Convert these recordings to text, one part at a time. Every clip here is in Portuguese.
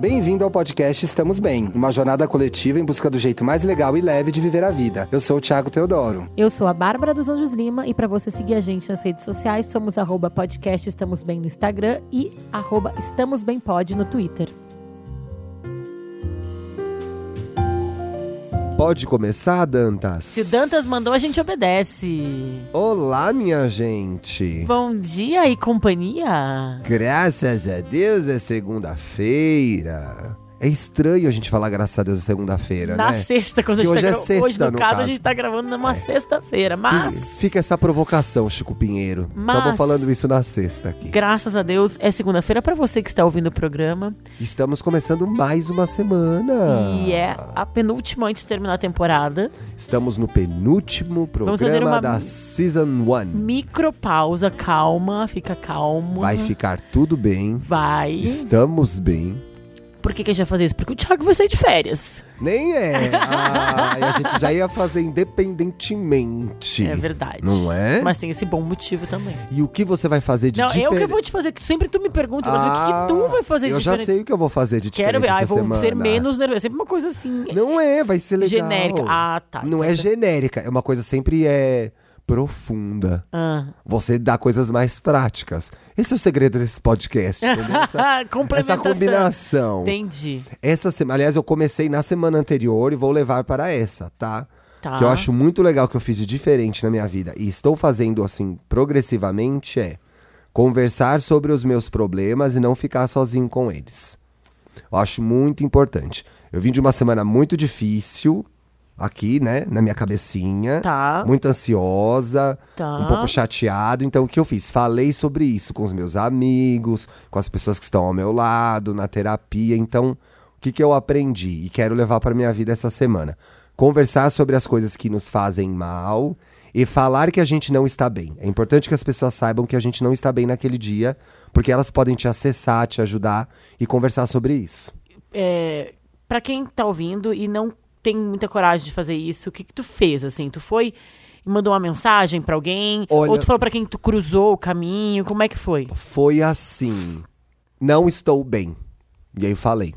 Bem-vindo ao podcast Estamos Bem, uma jornada coletiva em busca do jeito mais legal e leve de viver a vida. Eu sou o Thiago Teodoro. Eu sou a Bárbara dos Anjos Lima e para você seguir a gente nas redes sociais, somos arroba podcast Estamos Bem no Instagram e arroba Estamos Bem Pod no Twitter. Pode começar, Dantas? Se Dantas mandou, a gente obedece. Olá, minha gente. Bom dia e companhia. Graças a Deus é segunda-feira. É estranho a gente falar graças a Deus é segunda-feira, Na né? sexta, quando a gente hoje tá é sexta, Hoje, no, no caso, caso. a gente tá gravando numa sexta-feira, mas... Fi- Fica essa provocação, Chico Pinheiro. Mas- Estamos falando isso na sexta aqui. Graças a Deus, é segunda-feira para você que está ouvindo o programa. Estamos começando mais uma semana. E é a penúltima antes de terminar a temporada. Estamos no penúltimo Vamos fazer programa uma- da Season 1. Micropausa, calma, fica calmo. Vai ficar tudo bem. Vai. Estamos bem. Por que, que a gente vai fazer isso? Porque o Thiago vai sair de férias. Nem é. Ai, a gente já ia fazer independentemente. É verdade. Não é? Mas tem esse bom motivo também. E o que você vai fazer de Não, diferente? eu que vou te fazer. Sempre tu me pergunta, mas o que, que tu vai fazer de Ah, Eu já diferente? sei o que eu vou fazer de diferente Quero ver. Essa vou semana. ser menos nervosa. É sempre uma coisa assim. Não é, vai ser legal. Genérica. Ah, tá. Não é Então- genérica, é uma coisa sempre é profunda. Ah. Você dá coisas mais práticas. Esse é o segredo desse podcast, entendeu? Essa, essa combinação. Entendi. Essa semana, aliás, eu comecei na semana anterior e vou levar para essa, tá? Tá. Que eu acho muito legal que eu fiz de diferente na minha vida e estou fazendo assim progressivamente é conversar sobre os meus problemas e não ficar sozinho com eles. Eu acho muito importante. Eu vim de uma semana muito difícil aqui, né, na minha cabecinha. Tá. Muito ansiosa, Tá. um pouco chateado. Então, o que eu fiz? Falei sobre isso com os meus amigos, com as pessoas que estão ao meu lado, na terapia. Então, o que, que eu aprendi e quero levar para minha vida essa semana? Conversar sobre as coisas que nos fazem mal e falar que a gente não está bem. É importante que as pessoas saibam que a gente não está bem naquele dia, porque elas podem te acessar, te ajudar e conversar sobre isso. É, para quem tá ouvindo e não tem muita coragem de fazer isso, o que que tu fez, assim? Tu foi e mandou uma mensagem pra alguém? Olha- Ou tu falou pra quem tu cruzou o caminho? Como é que foi? Foi assim. Não estou bem. E aí eu falei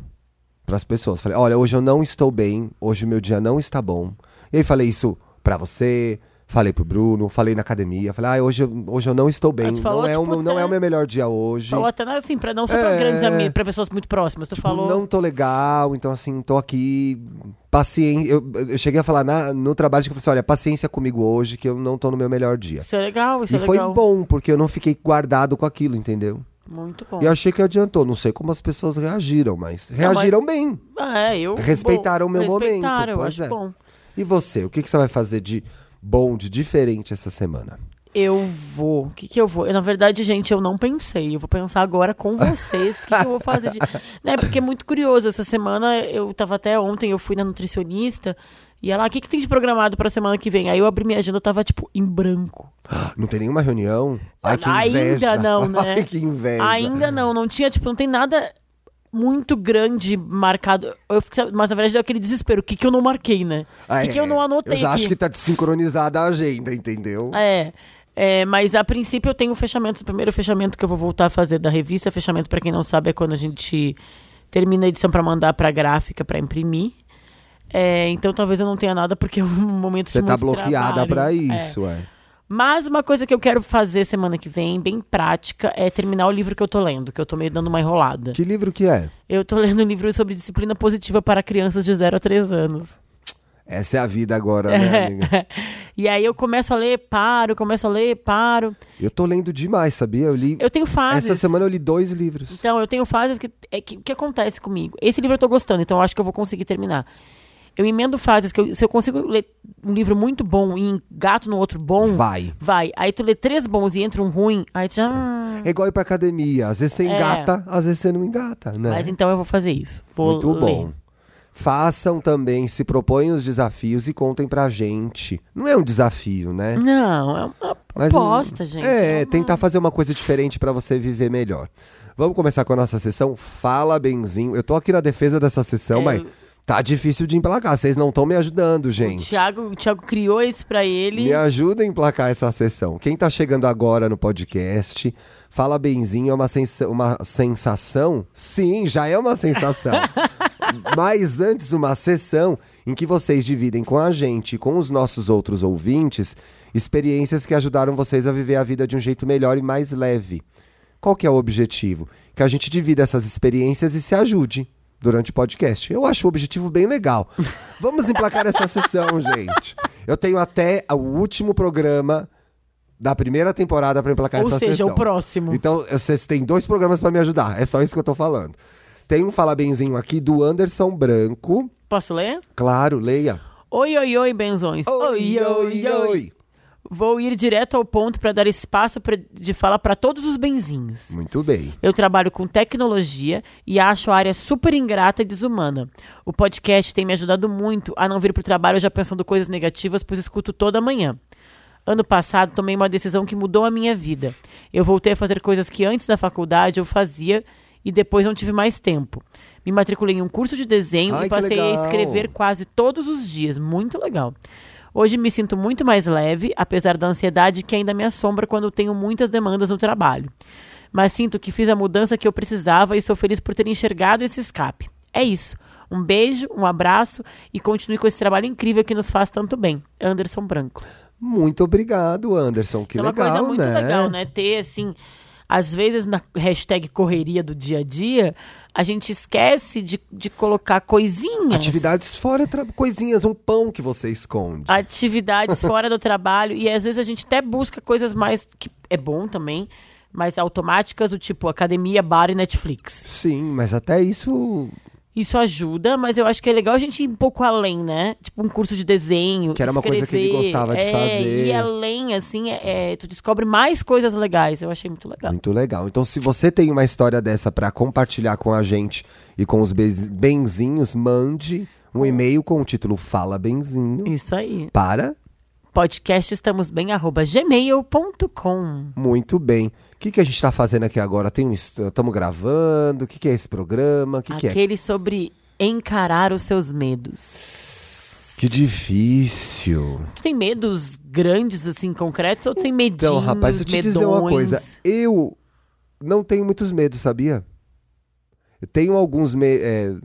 para as pessoas, falei: "Olha, hoje eu não estou bem, hoje o meu dia não está bom". E aí falei isso pra você, falei pro Bruno, falei na academia, falei: "Ah, hoje, eu- hoje eu não estou bem, Ah, tu falou, não é o tipo, meu, não é o meu melhor dia hoje". Falou até assim, pra, não só pra É. grandes amigos, pra pessoas muito próximas. Tu Tipo, falou. não tô legal, então assim, tô aqui paciência. Eu, eu cheguei a falar na- no trabalho que eu falei assim, olha, paciência comigo hoje que eu não tô no meu melhor dia. Isso é legal, isso E é foi legal. bom, porque eu não fiquei guardado com aquilo, entendeu? Muito bom. E eu achei que adiantou. Não sei como as pessoas reagiram, mas reagiram bem. Ah, é, eu. Respeitaram o meu momento, Respeitaram, eu pois acho é. bom. E você, o que, que você vai fazer de bom, de diferente essa semana? Eu vou. O que, que eu vou? Eu, na verdade, gente, eu não pensei. Eu vou pensar agora com vocês o que, que eu vou fazer. De... né? Porque é muito curioso. Essa semana, eu tava até ontem, eu fui na nutricionista. E ela, o que, que tem de programado pra semana que vem? Aí eu abri minha agenda, tava, tipo, em branco. Não tem nenhuma reunião? Ai, que Ainda inveja. não, né? Ai, que inveja. Ainda não, não tinha, tipo, não tem nada muito grande marcado. Eu fiquei, mas na verdade deu aquele desespero. O que, que eu não marquei, né? O Ah, que, que é. eu não anotei Eu já acho que tá desincronizada a agenda, entendeu? É. é, mas a princípio eu tenho o fechamento. O primeiro fechamento que eu vou voltar a fazer da revista. Fechamento, pra quem não sabe, é quando a gente termina a edição pra mandar pra gráfica pra imprimir. É, então talvez eu não tenha nada porque é um momento Você de tá muito bloqueada É. isso, é. Mas uma coisa que eu quero fazer semana que vem, bem prática, é terminar o livro que eu tô lendo, que eu tô meio dando uma enrolada. Que livro que é? Eu tô lendo um livro sobre disciplina positiva para crianças de 0 a 3 anos. Essa é a vida agora, né, amiga? e aí eu começo a ler, paro, começo a ler, paro. Eu tô lendo demais, sabia? Eu li. Eu tenho fases. Essa semana eu li dois livros. Então, eu tenho fases que. É, que, que acontece comigo? Esse livro eu tô gostando, então eu acho que eu vou conseguir terminar. Eu emendo fases que eu- se eu consigo ler um livro muito bom e engato no outro bom, Vai. vai. Aí tu lê três bons e entra um ruim, aí tu já. É igual ir pra academia. Às vezes você É. engata, às vezes você não engata, né? Mas então eu vou fazer isso. Vou Muito ler. bom. Façam também, se propõem os desafios e contem pra gente. Não é um desafio, né? Não, é uma Mas um- proposta, gente. É, uma- tentar fazer uma coisa diferente pra você viver melhor. Vamos começar com a nossa sessão Fala Benzinho. Eu tô aqui na defesa dessa sessão, É, mas Tá difícil de emplacar. Vocês não estão me ajudando, O gente. Thiago, o Thiago criou isso pra ele. Me ajuda a emplacar essa sessão. Quem tá chegando agora no podcast, Fala Benzinho é uma, sensa- uma sensação? Sim, já é uma sensação. Mas antes, uma sessão em que vocês dividem com a gente e com os nossos outros ouvintes experiências que ajudaram vocês a viver a vida de um jeito melhor e mais leve. Qual que é o objetivo? Que a gente divida essas experiências e se ajude durante o podcast. Eu acho o objetivo bem legal. Vamos emplacar essa sessão, gente. Eu tenho até o último programa da primeira temporada para emplacar Ou essa seja, sessão. o próximo. Então, vocês têm dois programas para me ajudar. É só isso que eu tô falando. Tem um Fala Benzinho aqui do Anderson Branco. Posso ler? Claro, leia. Oi, oi, oi, benzões. Vou ir direto ao ponto para dar espaço pra- de fala para todos os benzinhos. Muito bem. Eu trabalho com tecnologia e acho a área super ingrata e desumana. O podcast tem me ajudado muito a não vir pro trabalho já pensando coisas negativas, pois escuto toda manhã. Ano passado tomei uma decisão que mudou a minha vida. Eu voltei a fazer coisas que antes da faculdade eu fazia e depois não tive mais tempo. Me matriculei em um curso de desenho Ai, e passei a escrever quase todos os dias. Muito legal. Hoje me sinto muito mais leve, apesar da ansiedade que ainda me assombra quando tenho muitas demandas no trabalho. Mas sinto que fiz a mudança que eu precisava e sou feliz por ter enxergado esse escape. É isso. Um beijo, um abraço e continue com esse trabalho incrível que nos faz tanto bem. Anderson Branco. Muito obrigado, Anderson. Que Isso é uma legal, coisa muito né? legal, né? Ter, assim, às vezes na hashtag correria do dia a dia, a gente esquece de, de colocar coisinhas. Atividades fora, coisinhas, um pão que você esconde. atividades fora do trabalho e às vezes a gente até busca coisas mais que é bom também, mais automáticas, do tipo academia, bar e Netflix. Sim, mas até isso Isso ajuda, mas eu acho que é legal a gente ir um pouco além, né? Tipo um curso de desenho, Que era uma coisa que ele escrever, gostava de é, fazer. Ir além, assim, é, é, tu descobre mais coisas legais. Eu achei muito legal. Muito legal. Então, se você tem uma história dessa pra compartilhar com a gente e com os benzinhos, mande um e-mail com o título Fala Benzinho Isso aí. para Podcast estamos bem, arroba gmail.com. Muito bem. O que, que a gente tá fazendo aqui agora? Tem um Estamos gravando? O que, que é esse programa? Que, é? Aquele sobre encarar os seus medos. Que difícil. Tu tem medos grandes, assim, concretos, ou tem medinhos, Então, rapaz, eu te dizer uma medões? coisa. Eu não tenho muitos medos, sabia? Eu tenho alguns me é,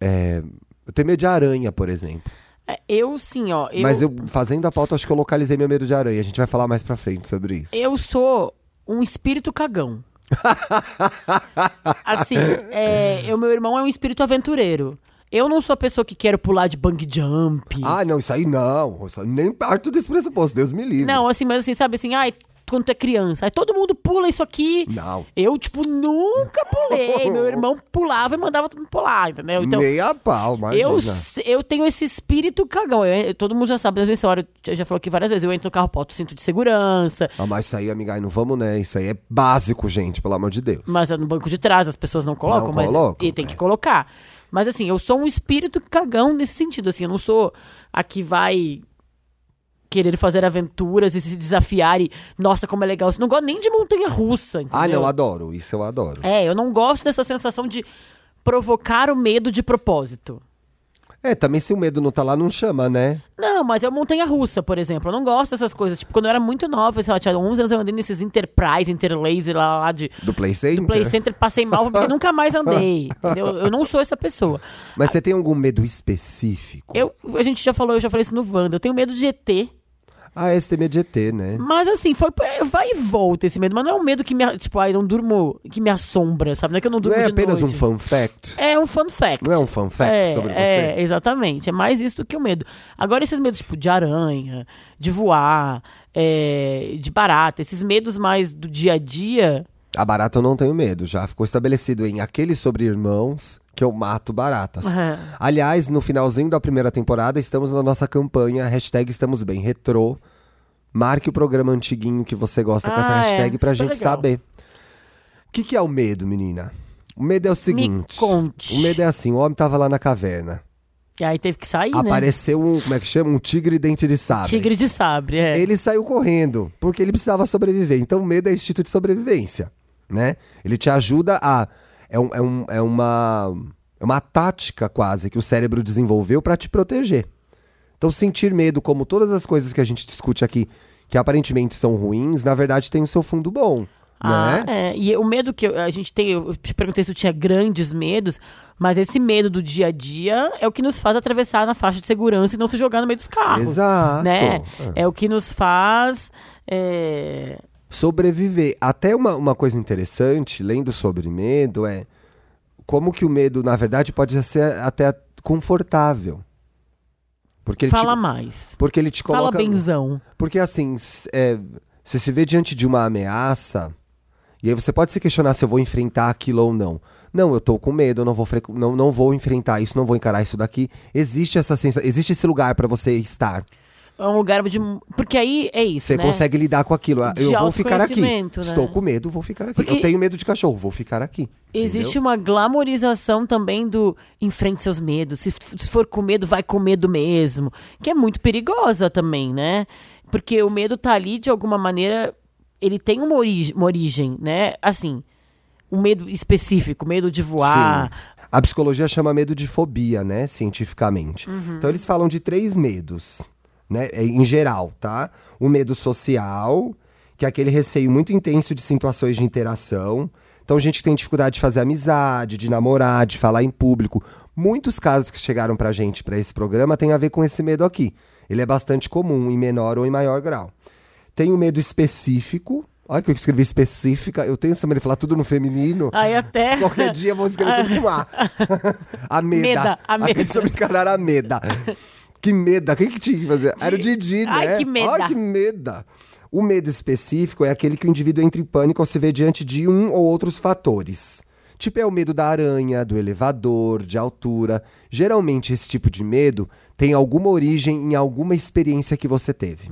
é, eu tenho medo de aranha, por exemplo. É, Eu, sim, ó. Eu, Mas eu, fazendo a pauta, acho que eu localizei meu medo de aranha. A gente vai falar mais pra frente sobre isso. eu sou um espírito cagão. assim, é, o meu irmão é um espírito aventureiro. Eu não sou a pessoa que quero pular de bang jump. Ah, não, isso aí não. Isso aí nem parto desse pressuposto, Deus me livre. não, assim, mas assim, sabe assim, ai, quando tu é criança, aí todo mundo pula isso aqui. Não. Eu, tipo, nunca pulei. Meu irmão pulava e mandava todo mundo pular, entendeu? Então, Nem a pau, imagina. Eu, eu tenho esse espírito cagão. Eu- todo mundo já sabe da minha história. Eu já falou aqui várias vezes. Eu entro no carro, boto cinto de segurança. Ah, mas isso aí, amiga, aí não vamos, né? Isso aí é básico, gente, pelo amor de Deus. Mas é no banco de trás as pessoas não colocam. Não mas colocam, e tem é. que colocar. Mas assim, eu sou um espírito cagão nesse sentido. Assim, eu não sou a que vai querer fazer aventuras e se desafiar e... Nossa, como é legal. Eu não gosto nem de montanha-russa, entendeu? Ah, não, adoro. Isso eu adoro. É, eu não gosto dessa sensação de provocar o medo de propósito. É, também se o medo não tá lá, não chama, né? Não, mas é montanha-russa, por exemplo. Eu não gosto dessas coisas. Tipo, quando eu era muito nova, sei lá, tinha 11 anos, eu andei nesses Enterprise, Interlaser lá, lá de Do Play Center. Play Center, passei mal porque nunca mais andei. Entendeu? Eu não sou essa pessoa. Mas você tem algum medo específico? Eu, a gente já falou, eu já falei isso no Wanda. Eu tenho medo de ET. Ah, esse tem medo de ET, né? Mas assim, foi, vai e volta esse medo. Mas não é um medo que me, tipo, ai, não durmo, que me assombra, sabe? Não é que eu não Não durmo é de apenas noite. um fun fact? É um fun fact. Não é um fun fact é, sobre você? É, exatamente. É mais isso do que o medo. Agora, esses medos, tipo, de aranha, de voar, é, de barata, esses medos mais do dia a dia. A barata eu não tenho medo. Já ficou estabelecido em aquele sobre irmãos que eu mato baratas. Aham. Aliás, no finalzinho da primeira temporada, estamos na nossa campanha hashtag Estamos Bem Retrô. Marque o programa antiguinho que você gosta com essa Ah, é. hashtag pra Super gente legal. saber. O que, que é o medo, menina? O medo é o seguinte. conte. O medo é assim, o homem tava lá na caverna. E aí teve que sair, né? Apareceu um, como é que chama? Um tigre dente de sabre. Tigre de sabre, é. Ele saiu correndo, porque ele precisava sobreviver. Então, o medo é instinto de sobrevivência, né? Ele te ajuda a... É, um, é, um, é uma... É uma tática quase que o cérebro desenvolveu para te proteger. Então, sentir medo, como todas as coisas que a gente discute aqui, que aparentemente são ruins, na verdade tem o seu fundo bom. Ah, né? é. E o medo que a gente tem, eu te perguntei se eu tinha grandes medos, mas esse medo do dia a dia é o que nos faz atravessar na faixa de segurança e não se jogar no meio dos carros. Exato. Né? É, o que nos faz. é, Sobreviver. Até uma, uma coisa interessante, lendo sobre medo, é como que o medo, na verdade, pode ser até confortável. Porque Fala te, mais. porque ele te Fala coloca. benzão. Porque assim, é, você se vê diante de uma ameaça, e aí você pode se questionar se eu vou enfrentar aquilo ou não. Não, eu tô com medo, eu não vou, não, não vou enfrentar isso, não vou encarar isso daqui. Existe essa sensação, existe esse lugar pra você estar. É um lugar de. Porque aí é isso. Você né? consegue lidar com aquilo. Ah, De eu vou ficar aqui. né? Estou com medo, vou ficar aqui. Porque- Eu tenho medo de cachorro, vou ficar aqui. Existe entendeu? uma glamorização também do enfrente seus medos. Se, for com medo, vai com medo mesmo. Que é muito perigosa também, né? Porque o medo tá ali de alguma maneira. Ele tem uma, origi uma origem, né? Assim, um medo específico, medo de voar. Sim. A psicologia chama medo de fobia, né, cientificamente. Uhum. Então eles falam de três medos, né, é, em geral, tá? O medo social, que é aquele receio muito intenso de situações de interação. Então, gente que tem dificuldade de fazer amizade, de namorar, de falar em público. Muitos casos que chegaram pra gente pra esse programa tem a ver com esse medo aqui. Ele é bastante comum, em menor ou em maior grau. Tem o medo específico. Olha que eu escrevi específica. Eu tenho essa maneira de falar tudo no feminino. Aí até. Qualquer dia vamos escrever tudo com A. A meda. Meda, a meda. Brincadeira era a meda. Que meda. Quem que tinha que fazer? Era o Didi, né? Ai, que meda. Ai, que meda. O medo específico é aquele que o indivíduo entra em pânico ao se ver diante de um ou outros fatores. Tipo, é o medo da aranha, do elevador, de altura. Geralmente, esse tipo de medo tem alguma origem em alguma experiência que você teve.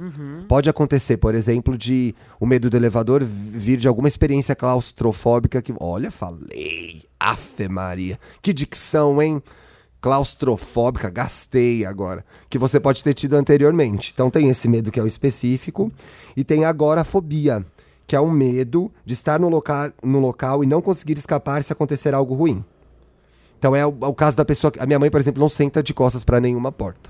Pode acontecer, por exemplo, de o medo do elevador vir de alguma experiência claustrofóbica que. Olha, falei. Afe Maria. Que dicção, hein? Claustrofóbica, gastei agora. Que você pode ter tido anteriormente. Então tem esse medo que é o específico. E tem agora a fobia, que é o medo de estar no, loca no local e não conseguir escapar se acontecer algo ruim. Então é o, é o caso da pessoa. que- A minha mãe, por exemplo, não senta de costas para nenhuma porta.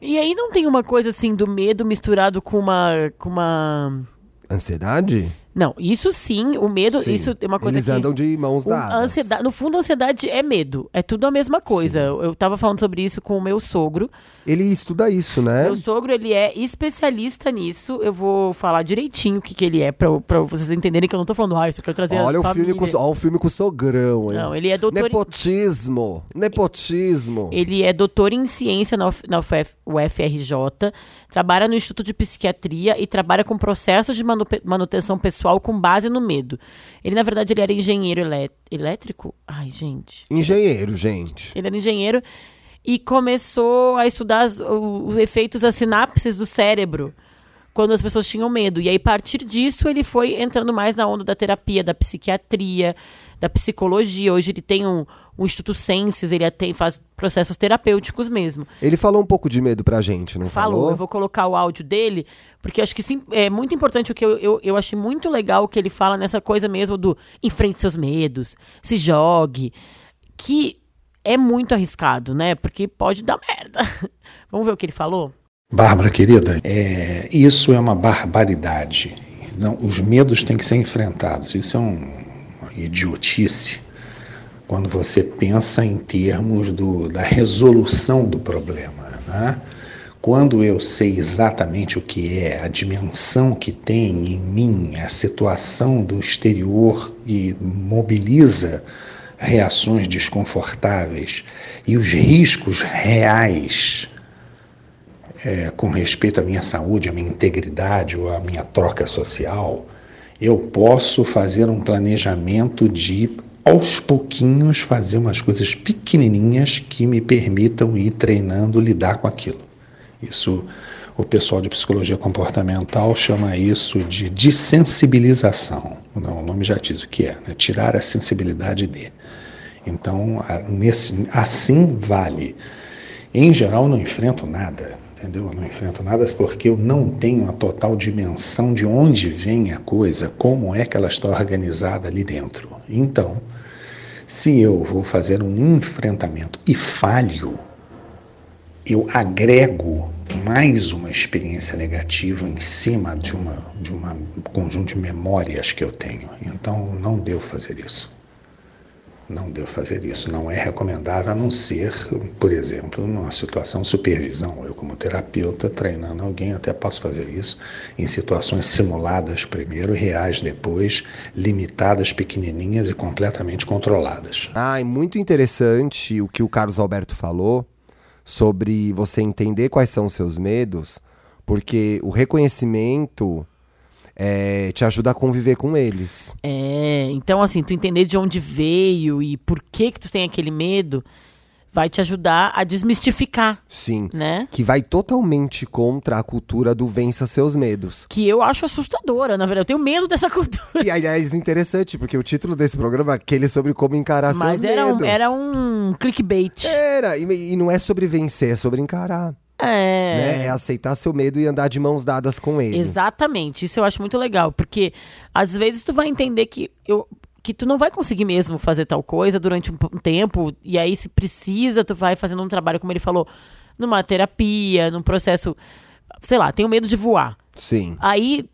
E aí não tem uma coisa assim do medo misturado com uma. com uma. Ansiedade? Não, isso sim, o medo, Sim. isso é uma coisa Eles que. andam de mãos dadas. ansiedade, no fundo, a ansiedade é medo. É tudo a mesma coisa. Eu, eu tava falando sobre isso com o meu sogro. Ele estuda isso, né? Meu sogro, ele é especialista nisso. Eu vou falar direitinho o que, que ele é, pra, pra vocês entenderem que eu não tô falando, ah, isso eu quero trazer Olha a o filme, com, olha o filme com o sogrão, hein? Não, ele é doutor em- Nepotismo. Nepotismo. Ele é doutor em ciência na, UF, na UF, UFRJ, trabalha no Instituto de Psiquiatria e trabalha com processos de manu- manutenção pessoal com base no medo. Ele, na verdade, ele era engenheiro elé- elétrico? Ai, gente. Engenheiro, gente. Ele era engenheiro e começou a estudar as- os efeitos, as sinapses do cérebro quando as pessoas tinham medo. E aí, a partir disso, ele foi entrando mais na onda da terapia, da psiquiatria, da psicologia. Hoje ele tem um, um Instituto Senses, ele tem, faz processos terapêuticos mesmo. Ele falou um pouco de medo pra gente, não Falou, falou? eu vou colocar o áudio dele, porque acho que sim, é muito importante o que eu, eu, eu achei muito legal o que ele fala nessa coisa mesmo do enfrente seus medos, se jogue, que é muito arriscado, né? Porque pode dar merda. Vamos ver o que ele falou? Bárbara, querida, é, isso é uma barbaridade. Não, os medos têm que ser enfrentados. Isso é um, uma idiotice quando você pensa em termos do, da resolução do problema. Né? Quando eu sei exatamente o que é, a dimensão que tem em mim, a situação do exterior e mobiliza reações desconfortáveis e os riscos reais é, com respeito à minha saúde, à minha integridade ou à minha troca social, eu posso fazer um planejamento de aos pouquinhos fazer umas coisas pequenininhas que me permitam ir treinando lidar com aquilo. Isso o pessoal de psicologia comportamental chama isso de desensibilização. Não, o nome já diz o que é, né? tirar a sensibilidade de. Então, nesse, assim vale. Em geral, não enfrento nada, entendeu? Eu não enfrento nada porque eu não tenho a total dimensão de onde vem a coisa, como é que ela está organizada ali dentro. Então, Se eu vou fazer um enfrentamento e falho, eu agrego mais uma experiência negativa em cima de uma de uma um conjunto de memórias que eu tenho. Então não devo fazer isso. Não devo fazer isso. Não é recomendável a não ser, por exemplo, numa situação de supervisão. Eu, como terapeuta, treinando alguém, até posso fazer isso em situações simuladas primeiro, reais depois, limitadas, pequenininhas e completamente controladas. Ah, é muito interessante o que o Carlos Alberto falou sobre você entender quais são os seus medos, porque o reconhecimento é, te ajuda a conviver com eles. É, então assim, tu entender de onde veio e por que que tu tem aquele medo vai te ajudar a desmistificar, Sim. né? Que vai totalmente contra a cultura do vença seus medos. Que eu acho assustadora, na verdade. Eu tenho medo dessa cultura. E aliás, interessante, porque o título desse programa é aquele sobre como encarar Mas seus era um, medos. era um clickbait. Era, e, e não é sobre vencer, é sobre encarar. É. Né? É aceitar seu medo e andar de mãos dadas com ele. Exatamente, isso eu acho muito legal, porque às vezes tu vai entender que eu que tu não vai conseguir mesmo fazer tal coisa durante um, um tempo, e aí se precisa, tu vai fazendo um trabalho, como ele falou, numa terapia, num processo, sei lá, tenho medo de voar. Sim, Aí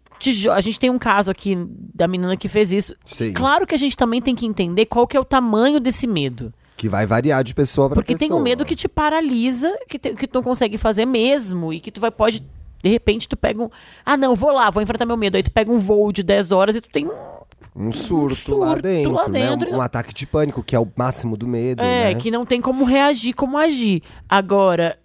a gente tem um caso aqui da menina que fez isso. sim. Claro que a gente também tem que entender qual que é o tamanho desse medo. Que vai variar de pessoa para Porque pessoa. tem um medo que te paralisa, que, te- que tu não consegue fazer mesmo, e que tu vai, pode, de repente, tu pega um. Ah, não, vou lá, vou enfrentar meu medo. Aí tu pega um voo de 10 horas e tu tem um. Um surto, lá surto dentro, lá né? dentro. Um, um ataque de pânico, que é o máximo do medo, É, né? que não tem como reagir, como agir. Agora,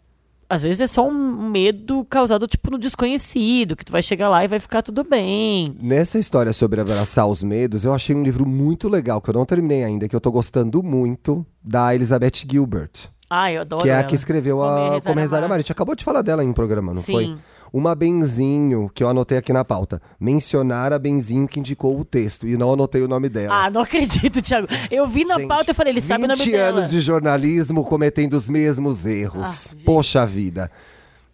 às vezes é só um medo causado, tipo, no desconhecido, que tu vai chegar lá e vai ficar tudo bem. Nessa história sobre abraçar os medos, eu achei um livro muito legal, que eu não terminei ainda, que eu tô gostando muito, da Elizabeth Gilbert. Ai, eu adoro Que é a ela. que escreveu a Como Rezar Amar. A gente acabou de falar dela em um programa, não Sim. foi? Uma Benzinho, que eu anotei aqui na pauta. Mencionar a Benzinho que indicou o texto. E não anotei o nome dela. Ah, não acredito, Thiago. Eu vi na Gente, pauta e falei, ele sabe o nome 20 dela. anos de jornalismo cometendo os mesmos erros. Ah. Poxa vida.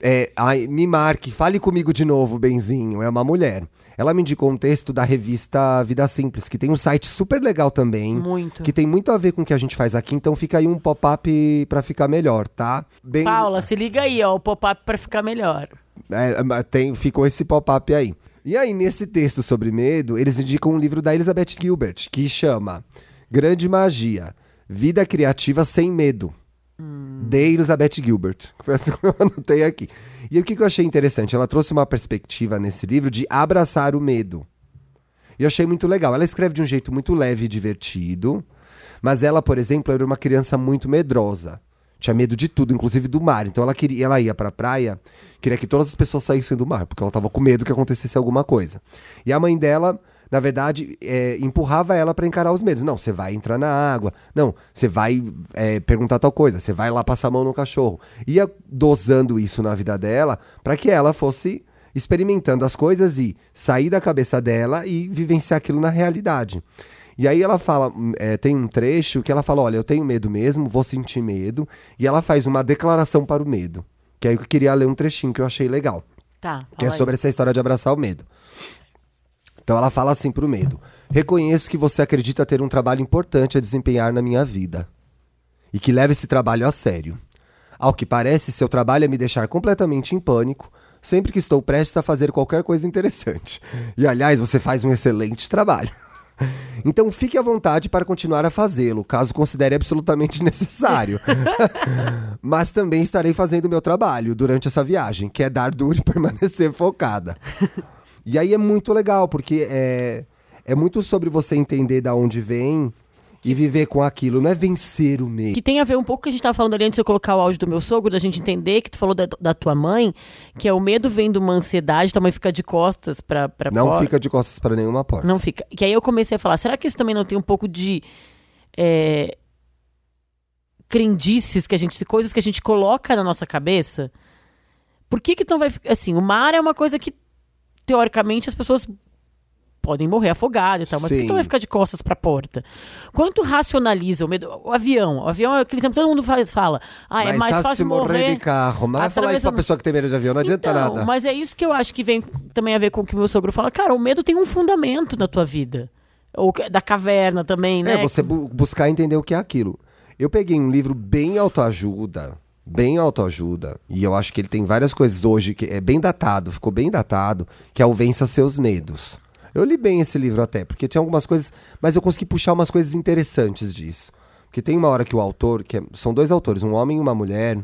É, ai, me marque, fale comigo de novo, Benzinho. É uma mulher. Ela me indicou um texto da revista Vida Simples, que tem um site super legal também. Muito. Que tem muito a ver com o que a gente faz aqui, então fica aí um pop-up pra ficar melhor, tá? Bem, Paula, se liga aí, ó, o pop-up pra ficar melhor. é, tem, ficou esse pop-up aí. E aí, nesse texto sobre medo, eles indicam um livro da Elizabeth Gilbert, que chama Grande Magia, Vida Criativa Sem Medo. De Elizabeth Gilbert. Foi assim que eu anotei aqui. E o que que eu achei interessante? Ela trouxe uma perspectiva nesse livro de abraçar o medo. E eu achei muito legal. Ela escreve de um jeito muito leve e divertido. Mas ela, por exemplo, era uma criança muito medrosa. Tinha medo de tudo, inclusive do mar. Então ela queria, ela ia pra praia, queria que todas as pessoas saíssem do mar, porque ela tava com medo que acontecesse alguma coisa. E a mãe dela, na verdade, é, empurrava ela pra encarar os medos. Não, você vai entrar na água. Não, você vai é, perguntar tal coisa. Você vai lá passar a mão no cachorro. Ia dosando isso na vida dela pra que ela fosse experimentando as coisas e sair da cabeça dela e vivenciar aquilo na realidade. E aí ela fala, é, tem um trecho que ela fala, olha, eu tenho medo mesmo, vou sentir medo. E ela faz uma declaração para o medo. Que aí eu queria ler um trechinho que eu achei legal. Tá, Que é fala aí. sobre essa história de abraçar o medo. Então ela fala assim pro medo: Reconheço que você acredita ter um trabalho importante a desempenhar na minha vida. E que leva esse trabalho a sério. Ao que parece, seu trabalho é me deixar completamente em pânico sempre que estou prestes a fazer qualquer coisa interessante. E aliás, você faz um excelente trabalho. Então fique à vontade para continuar a fazê-lo, caso considere absolutamente necessário. Mas também estarei fazendo o meu trabalho durante essa viagem, que é dar duro e permanecer focada. E aí é muito legal, porque é, é muito sobre você entender da onde vem e viver com aquilo, não é vencer o medo. Que tem a ver um pouco com o que a gente tava falando ali antes de eu colocar o áudio do meu sogro, da gente entender que tu falou da, da tua mãe, que é o medo vem de uma ansiedade, tua mãe fica de costas pra, pra Não porta. fica de costas para nenhuma porta. Não fica. Que aí eu comecei a falar, será que isso também não tem um pouco de é, crendices que a gente, coisas que a gente coloca na nossa cabeça? Por que que não vai ficar assim? O mar é uma coisa que teoricamente as pessoas podem morrer afogadas e tal, mas por que Sim. tu vai ficar de costas pra porta? Quanto racionaliza o medo? O avião, o avião é aquele tempo que todo mundo fa- fala, ah, é mais fácil morrer de carro. Mas vai falar isso pra atravessando- pessoa que tem medo de avião, não adianta então, nada. Mas é isso que eu acho que vem também a ver com o que o meu sogro fala. Cara, o medo tem um fundamento na tua vida. Ou da caverna também, né? É, você bu- buscar entender o que é aquilo. Eu peguei um livro bem autoajuda, bem autoajuda, e eu acho que ele tem várias coisas hoje que é bem datado, ficou bem datado, que é o Vença Seus Medos. Eu li bem esse livro até, porque tinha algumas coisas, mas eu consegui puxar umas coisas interessantes disso. Porque tem uma hora que o autor, que é- são dois autores, um homem e uma mulher.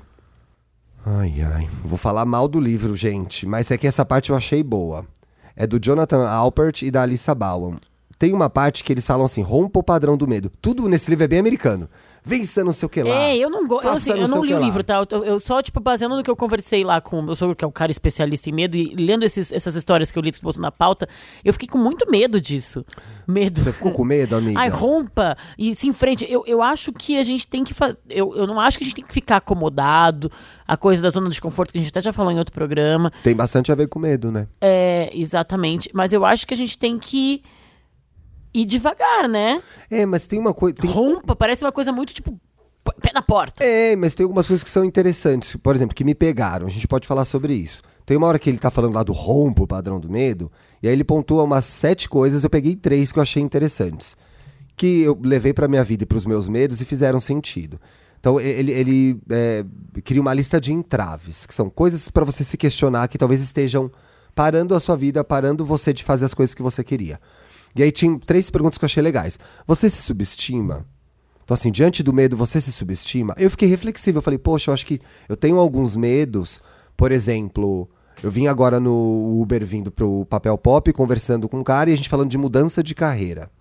Ai, ai, vou falar mal do livro, gente, mas é que essa parte eu achei boa. É do Jonathan Alpert e da Alissa Bauer. Tem uma parte que eles falam assim: rompa o padrão do medo. Tudo nesse livro é bem americano. Vença não sei o que lá. É, eu não gosto. Assim, não eu não o li o livro, tá? Eu, eu só, tipo, baseando no que eu conversei lá com o meu sogro, que é um cara especialista em medo, e lendo esses- essas histórias que eu li que botou na pauta, eu fiquei com muito medo disso. Medo. Você ficou com medo, amiga? Ai, rompa e se enfrente. Eu, eu acho que a gente tem que fazer. Eu, eu não acho que a gente tem que ficar acomodado. A coisa da zona de desconforto, que a gente até já falou em outro programa. Tem bastante a ver com medo, né? É, exatamente. Mas eu acho que a gente tem que ir devagar, né? É, mas tem uma coisa. tem- Rompa, parece uma coisa muito tipo. Pé na porta. É, mas tem algumas coisas que são interessantes. Por exemplo, que me pegaram. A gente pode falar sobre isso. Tem uma hora que ele tá falando lá do rompo, o padrão do medo, e aí ele pontua umas sete coisas, eu peguei três que eu achei interessantes. Que eu levei pra minha vida e pros meus medos e fizeram sentido. Então ele, ele é, cria uma lista de entraves, que são coisas pra você se questionar que talvez estejam parando a sua vida, parando você de fazer as coisas que você queria. E aí tinha três perguntas que eu achei legais. Você se subestima? Então, assim, diante do medo, você se subestima? Eu fiquei reflexivo. Eu falei, poxa, eu acho que eu tenho alguns medos. Por exemplo, eu vim agora no Uber vindo pro Papel Pop, conversando com um cara e a gente falando de mudança de carreira.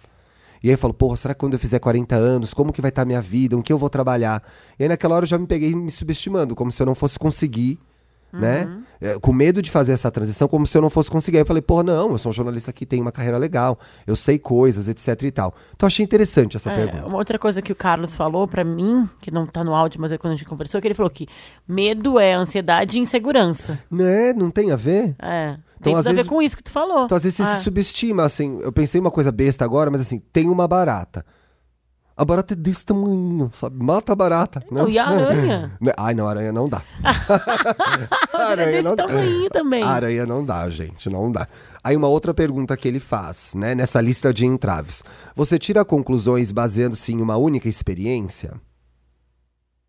E aí eu falo, porra, será que quando eu fizer 40 anos, como que vai estar a minha vida? Com que eu vou trabalhar? E aí naquela hora eu já me peguei me subestimando, como se eu não fosse conseguir, né? É, com medo de fazer essa transição, como se eu não fosse conseguir. Aí eu falei, porra, não, eu sou um jornalista que tem uma carreira legal, eu sei coisas, etc e tal. Então achei interessante essa É, pergunta. uma outra coisa que o Carlos falou pra mim, que não tá no áudio, mas é quando a gente conversou, que ele falou que medo é ansiedade e insegurança. Né? Não tem a ver? É. Então, Tem às tudo a ver vezes- com isso que tu falou. Então, às vezes, você Ah. se subestima, assim. Eu pensei uma coisa besta agora, mas assim, tem uma barata. A barata é desse tamanho, sabe? Mata a barata. Não, né? e a aranha? Né? Ai, não, aranha não dá. Ele é desse não dá. tamanho também. Aranha não dá, gente, não dá. Aí uma outra pergunta que ele faz, né, nessa lista de entraves. Você tira conclusões baseando-se em uma única experiência?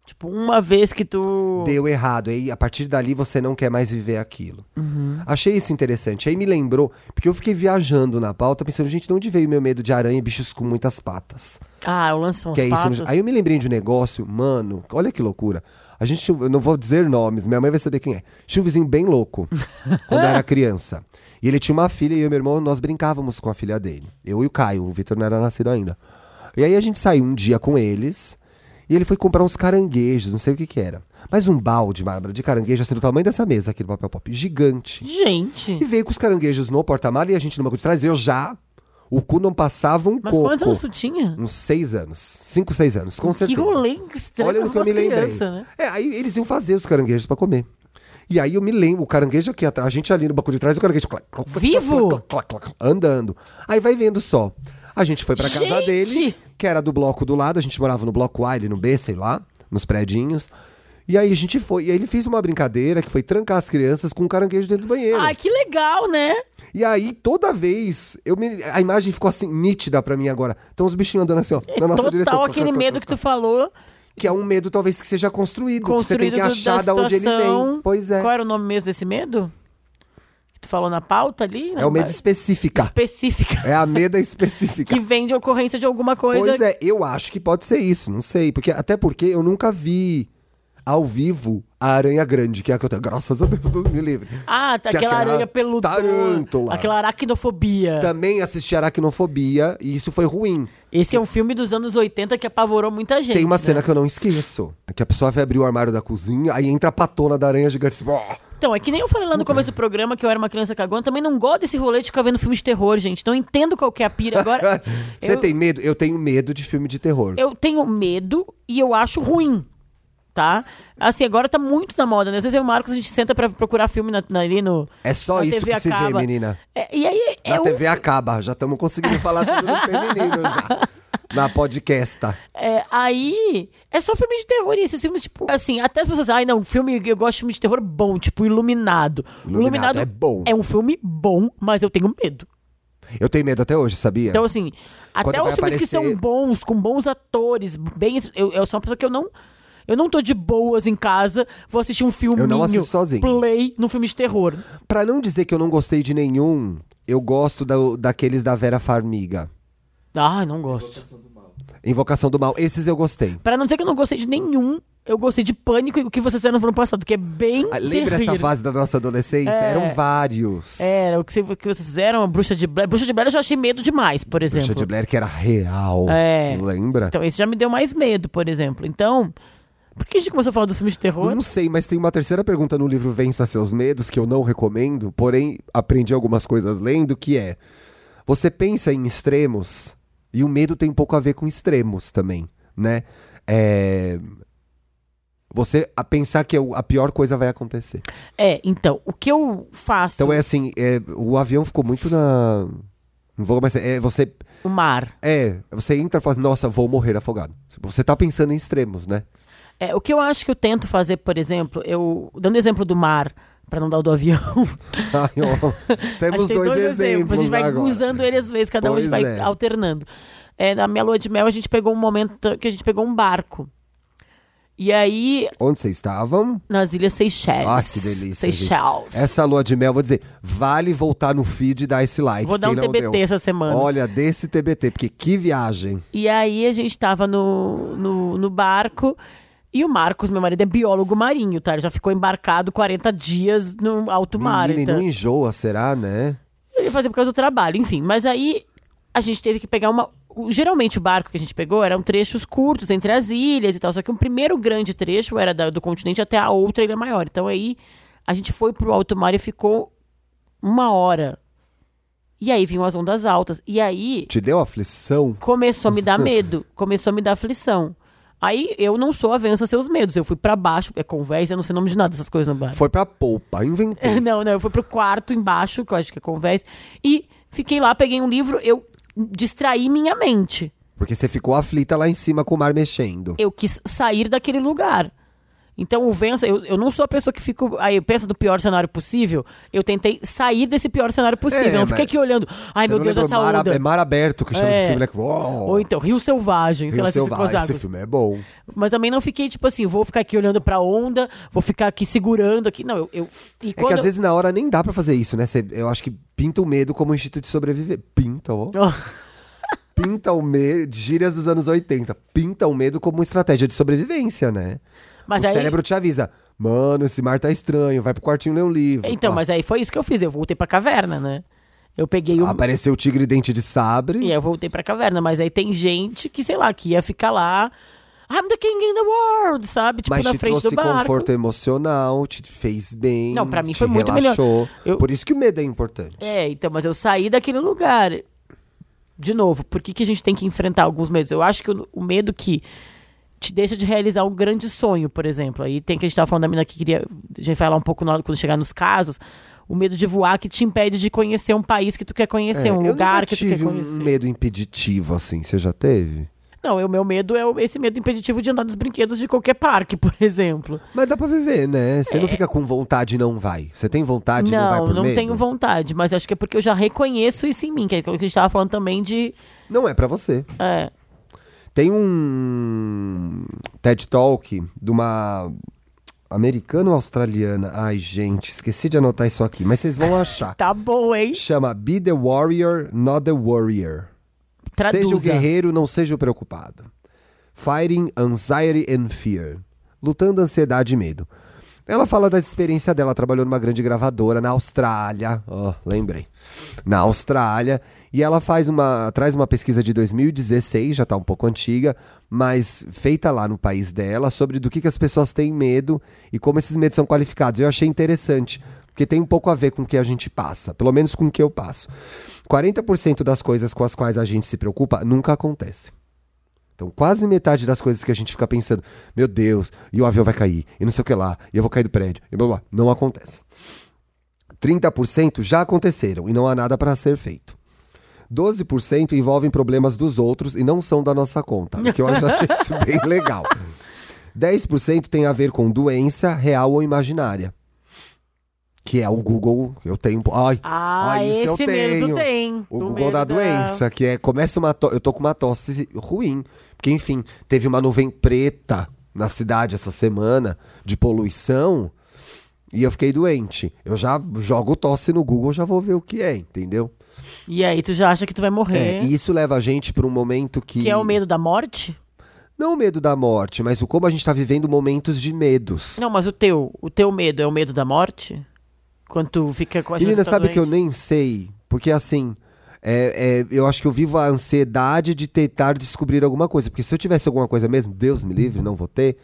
Tipo, uma vez que tu. Deu errado, aí a partir dali você não quer mais viver aquilo. Uhum. Achei isso interessante. Aí me lembrou, porque eu fiquei viajando na pauta, pensando, gente, de onde veio meu medo de aranha e bichos com muitas patas? Ah, eu lanço umas Que é isso. Aí eu me lembrei de um negócio, mano, olha que loucura. A gente, eu não vou dizer nomes, minha mãe vai saber quem é. Tinha um vizinho bem louco, quando eu era criança. E ele tinha uma filha e eu e meu irmão, nós brincávamos com a filha dele. Eu e o Caio, o Vitor não era nascido ainda. E aí a gente saiu um dia com eles e ele foi comprar uns caranguejos, não sei o que que era. Mas um balde, Bárbara, de caranguejo, assim, do tamanho dessa mesa aqui do papel pop, gigante. Gente. E veio com os caranguejos no porta-mala e a gente no banco de trás, eu já, o cu não passava um Mas coco. quantos anos tu tinha? Uns seis anos. Cinco, seis anos, com que certeza. rolê estranho Olha no que eu me lembrei. crianças, né? É, aí eles iam fazer os caranguejos pra comer. E aí eu me lembro, o caranguejo aqui atrás, a gente ali no banco de trás, o caranguejo... clac, clac, Vivo? clac, clac, clac, andando. Aí vai vendo só. A gente foi pra casa Gente! dele, que era do bloco do lado, a gente morava no bloco A, ele no B, sei lá, nos predinhos. E aí a gente foi, e aí ele fez uma brincadeira que foi trancar as crianças com um caranguejo dentro do banheiro. Ai, que legal, né? E aí, toda vez, eu me- a imagem ficou assim, nítida pra mim agora. Então os bichinhos andando assim, ó, na nossa Total direção. aquele medo que tu falou, Que é um medo, talvez, que seja construído. que você tem construído que achar da da onde ele vem. Pois é. Qual era o nome mesmo desse medo? Que tu falou na pauta ali? É o medo específica. específica. É a meda específica. Que vem de ocorrência de alguma coisa. Pois é, eu acho que pode ser isso, não sei. Porque, até porque eu nunca vi ao vivo a aranha grande, que é a que eu tenho. Graças a Deus, Deus me livre. Ah, tá, é aquela aquela aranha peludona. tarântula. Aquela aracnofobia. Também assisti Aracnofobia e isso foi ruim. Esse é um filme dos anos 80 que apavorou muita gente. Tem uma né? cena que eu não esqueço. Que a pessoa vai abrir o armário da cozinha, aí entra a patona da aranha gigante. assim. Então, é que nem eu falei lá no começo do programa que eu era uma criança cagona. Também não gosto desse rolê de ficar vendo filme de terror, gente. Não entendo qual que é a pira. Agora, Você eu, tem medo? Eu tenho medo de filme de terror. eu tenho medo e eu acho ruim. Tá? Assim, agora tá muito na moda, né? Às vezes eu e o Marcos, a gente senta pra procurar filme na, na- ali no. É só isso TV que se vê, acaba. menina. É, e aí, Na é um TV acaba. Já estamos conseguindo falar tudo no feminino já. Na podcasta. É, aí é só filme de terror. E esses filmes, tipo, assim, até as pessoas, ai, não, filme, eu gosto de filme de terror bom, tipo, Iluminado. O Iluminado é bom. É um filme bom, mas eu tenho medo. Eu tenho medo até hoje, sabia? Então, assim, até os filmes que aparecer- são bons, com bons atores, bem. Eu, eu sou uma pessoa que eu não. Eu não tô de boas em casa, vou assistir um filminho. Eu não assisto sozinho. Play num filme de terror. Pra não dizer que eu não gostei de nenhum, eu gosto da- daqueles da Vera Farmiga. Ai, não gosto. Invocação do Mal. Esses eu gostei. Pra não dizer que eu não gostei de nenhum, eu gostei de Pânico e o que vocês fizeram no ano passado, que é bem. Ah, Lembra terrível. essa fase da nossa adolescência? É. Eram vários. Era, o que, você- que vocês fizeram, a Bruxa de Blair. Bruxa de Blair eu já achei medo demais, por exemplo. Bruxa de Blair que era real. É. Lembra? Então, esse já me deu mais medo, por exemplo. Então, por que a gente começou a falar dos filmes de terror? Não sei, mas tem uma terceira pergunta no livro Vença Seus Medos, que eu não recomendo, porém aprendi algumas coisas lendo, que é... Você pensa em extremos, e o medo tem um pouco a ver com extremos também, né? É... Você a pensar que a pior coisa vai acontecer. É, então, o que eu faço. Então é assim, é, o avião ficou muito na... Não vou mais... É, você... O mar. É, você entra e fala assim, nossa, vou morrer afogado. Você tá pensando em extremos, né? É, o que eu acho que eu tento fazer, por exemplo, eu. Dando exemplo do mar, pra não dar o do avião. Ai, temos tem dois, exemplos. exemplos A gente vai agora. usando ele às vezes, cada um a gente Pois vai é. alternando. É, na minha lua de mel, a gente pegou um momento que a gente pegou um barco. E aí, Onde vocês estavam? nas Ilhas Seychelles. Ah, que delícia, gente. Seychelles. Essa lua de mel, vou dizer, vale voltar no feed e dar esse like. Vou dar um TBT deu. essa semana. Olha, desse TBT, porque que viagem. E aí a gente tava no, no, no barco. E o Marcos, meu marido, é biólogo marinho, tá? Ele já ficou embarcado 40 dias no alto mar. Menina, e Então... não enjoa, será, né? Ele fazia por causa do trabalho, enfim. Mas aí a gente teve que pegar uma. o- Geralmente o barco que a gente pegou eram trechos curtos entre as ilhas e tal. Só que um primeiro grande trecho era do continente até a outra ilha maior. Então aí a gente foi pro alto mar e ficou uma hora. E aí vinham as ondas altas. E aí Te deu aflição? começou a me dar medo, começou a me dar aflição. Aí eu não sou a vença seus medos. Eu fui pra baixo, é conversa, eu não sei o nome de nada dessas coisas no barco. Foi pra polpa, inventou. Não, não, eu fui pro quarto embaixo, que eu acho que é conversa, e fiquei lá, peguei um livro, eu distraí minha mente. Porque você ficou aflita lá em cima com o mar mexendo. Eu quis sair daquele lugar. Então o vença, eu, eu não sou a pessoa que fica. Aí pensa do pior cenário possível. Eu tentei sair desse pior cenário possível. É, eu não fiquei mas- aqui olhando. Ai, meu Deus, essa mar, onda. É mar aberto que chama É. de filme, né? Uou! Ou então, Rio Selvagem, sei Rio lá se Selvagem, ficou Esse filme é bom. Mas também não fiquei, tipo assim, vou ficar aqui olhando pra onda, vou ficar aqui segurando aqui. Não, eu. eu e É que quando às vezes na hora nem dá pra fazer isso, né? Você- eu acho que pinta o medo como instinto de sobreviver. Pinta, ó. Pinta o medo, gírias dos anos 80. Pinta o medo como estratégia de sobrevivência, né? Mas o aí. cérebro te avisa. Mano, esse mar tá estranho, vai pro quartinho ler um livro. Então, mas aí foi isso que eu fiz. Eu voltei pra caverna, né? Eu peguei o. Apareceu o tigre dente de sabre. E aí eu voltei pra caverna. Mas aí tem gente que, sei lá, que ia ficar lá. I'm the king in the world, sabe? Tipo, mas na te frente trouxe do barco. conforto emocional, te fez bem. Não, pra mim te foi muito melhor. relaxou. Eu- Por isso que o medo é importante. É, então, mas eu saí daquele lugar. De novo, por que, que a gente tem que enfrentar alguns medos? Eu acho que o, o medo que te deixa de realizar um grande sonho, por exemplo. Aí tem que a gente tava falando da menina que queria. A gente vai falar um pouco na quando chegar nos casos. O medo de voar que te impede de conhecer um país que tu quer conhecer, É, um lugar que tu quer tive conhecer. um medo impeditivo assim. Você já teve? Não, o meu medo é esse medo impeditivo de andar nos brinquedos de qualquer parque, por exemplo. Mas dá pra viver, né? Você não fica com vontade e não vai. Você tem vontade e não vai É. não, por não medo? tenho vontade, mas acho que é porque eu já reconheço isso em mim, que é aquilo que a gente tava falando também de. Não é pra você. É, Tem um TED Talk de uma americana ou australiana? Ai, gente, esqueci de anotar isso aqui, mas vocês vão achar. tá bom, hein? Chama Be the Warrior, Not the Warrior. Traduza. Seja o guerreiro, não seja o preocupado. Fighting Anxiety and Fear. Lutando ansiedade e medo. Ela fala da experiência dela, ela trabalhou numa grande gravadora na Austrália. Ó, lembrei. Na Austrália. E ela faz uma. traz uma pesquisa de 2016, já tá um pouco antiga, mas feita lá no país dela, sobre do que, que as pessoas têm medo e como esses medos são qualificados. Eu achei interessante, porque tem um pouco a ver com o que a gente passa, pelo menos com o que eu passo. 40% das coisas com as quais a gente se preocupa nunca acontecem. Então, quase metade das coisas que a gente fica pensando, meu Deus, e o avião vai cair, e não sei o que lá, e eu vou cair do prédio, e blá blá, não acontece. 30% já aconteceram e não há nada para ser feito. 12% envolvem problemas dos outros e não são da nossa conta, o que eu já achei isso bem legal. 10% tem a ver com doença real ou imaginária. Que é o Google, eu tenho. Ai, Ah, ai, esse eu tenho. tem. O Google da doença, que é começa uma to... eu tô com uma tosse ruim, porque enfim, teve uma nuvem preta na cidade essa semana de poluição e eu fiquei doente. Eu já jogo tosse no Google, já vou ver o que é, entendeu? E aí tu já acha que tu vai morrer. É, e isso leva a gente para um momento que Que é o medo da morte? não o medo da morte, mas o como a gente tá vivendo momentos de medos. Não, mas o teu, o teu medo é o medo da morte? Quando tu fica com a Menina, tá sabe que eu doente? nem sei, porque assim, é, é, eu acho que eu vivo a ansiedade de tentar descobrir alguma coisa, porque se eu tivesse alguma coisa mesmo, Deus me livre, não vou ter,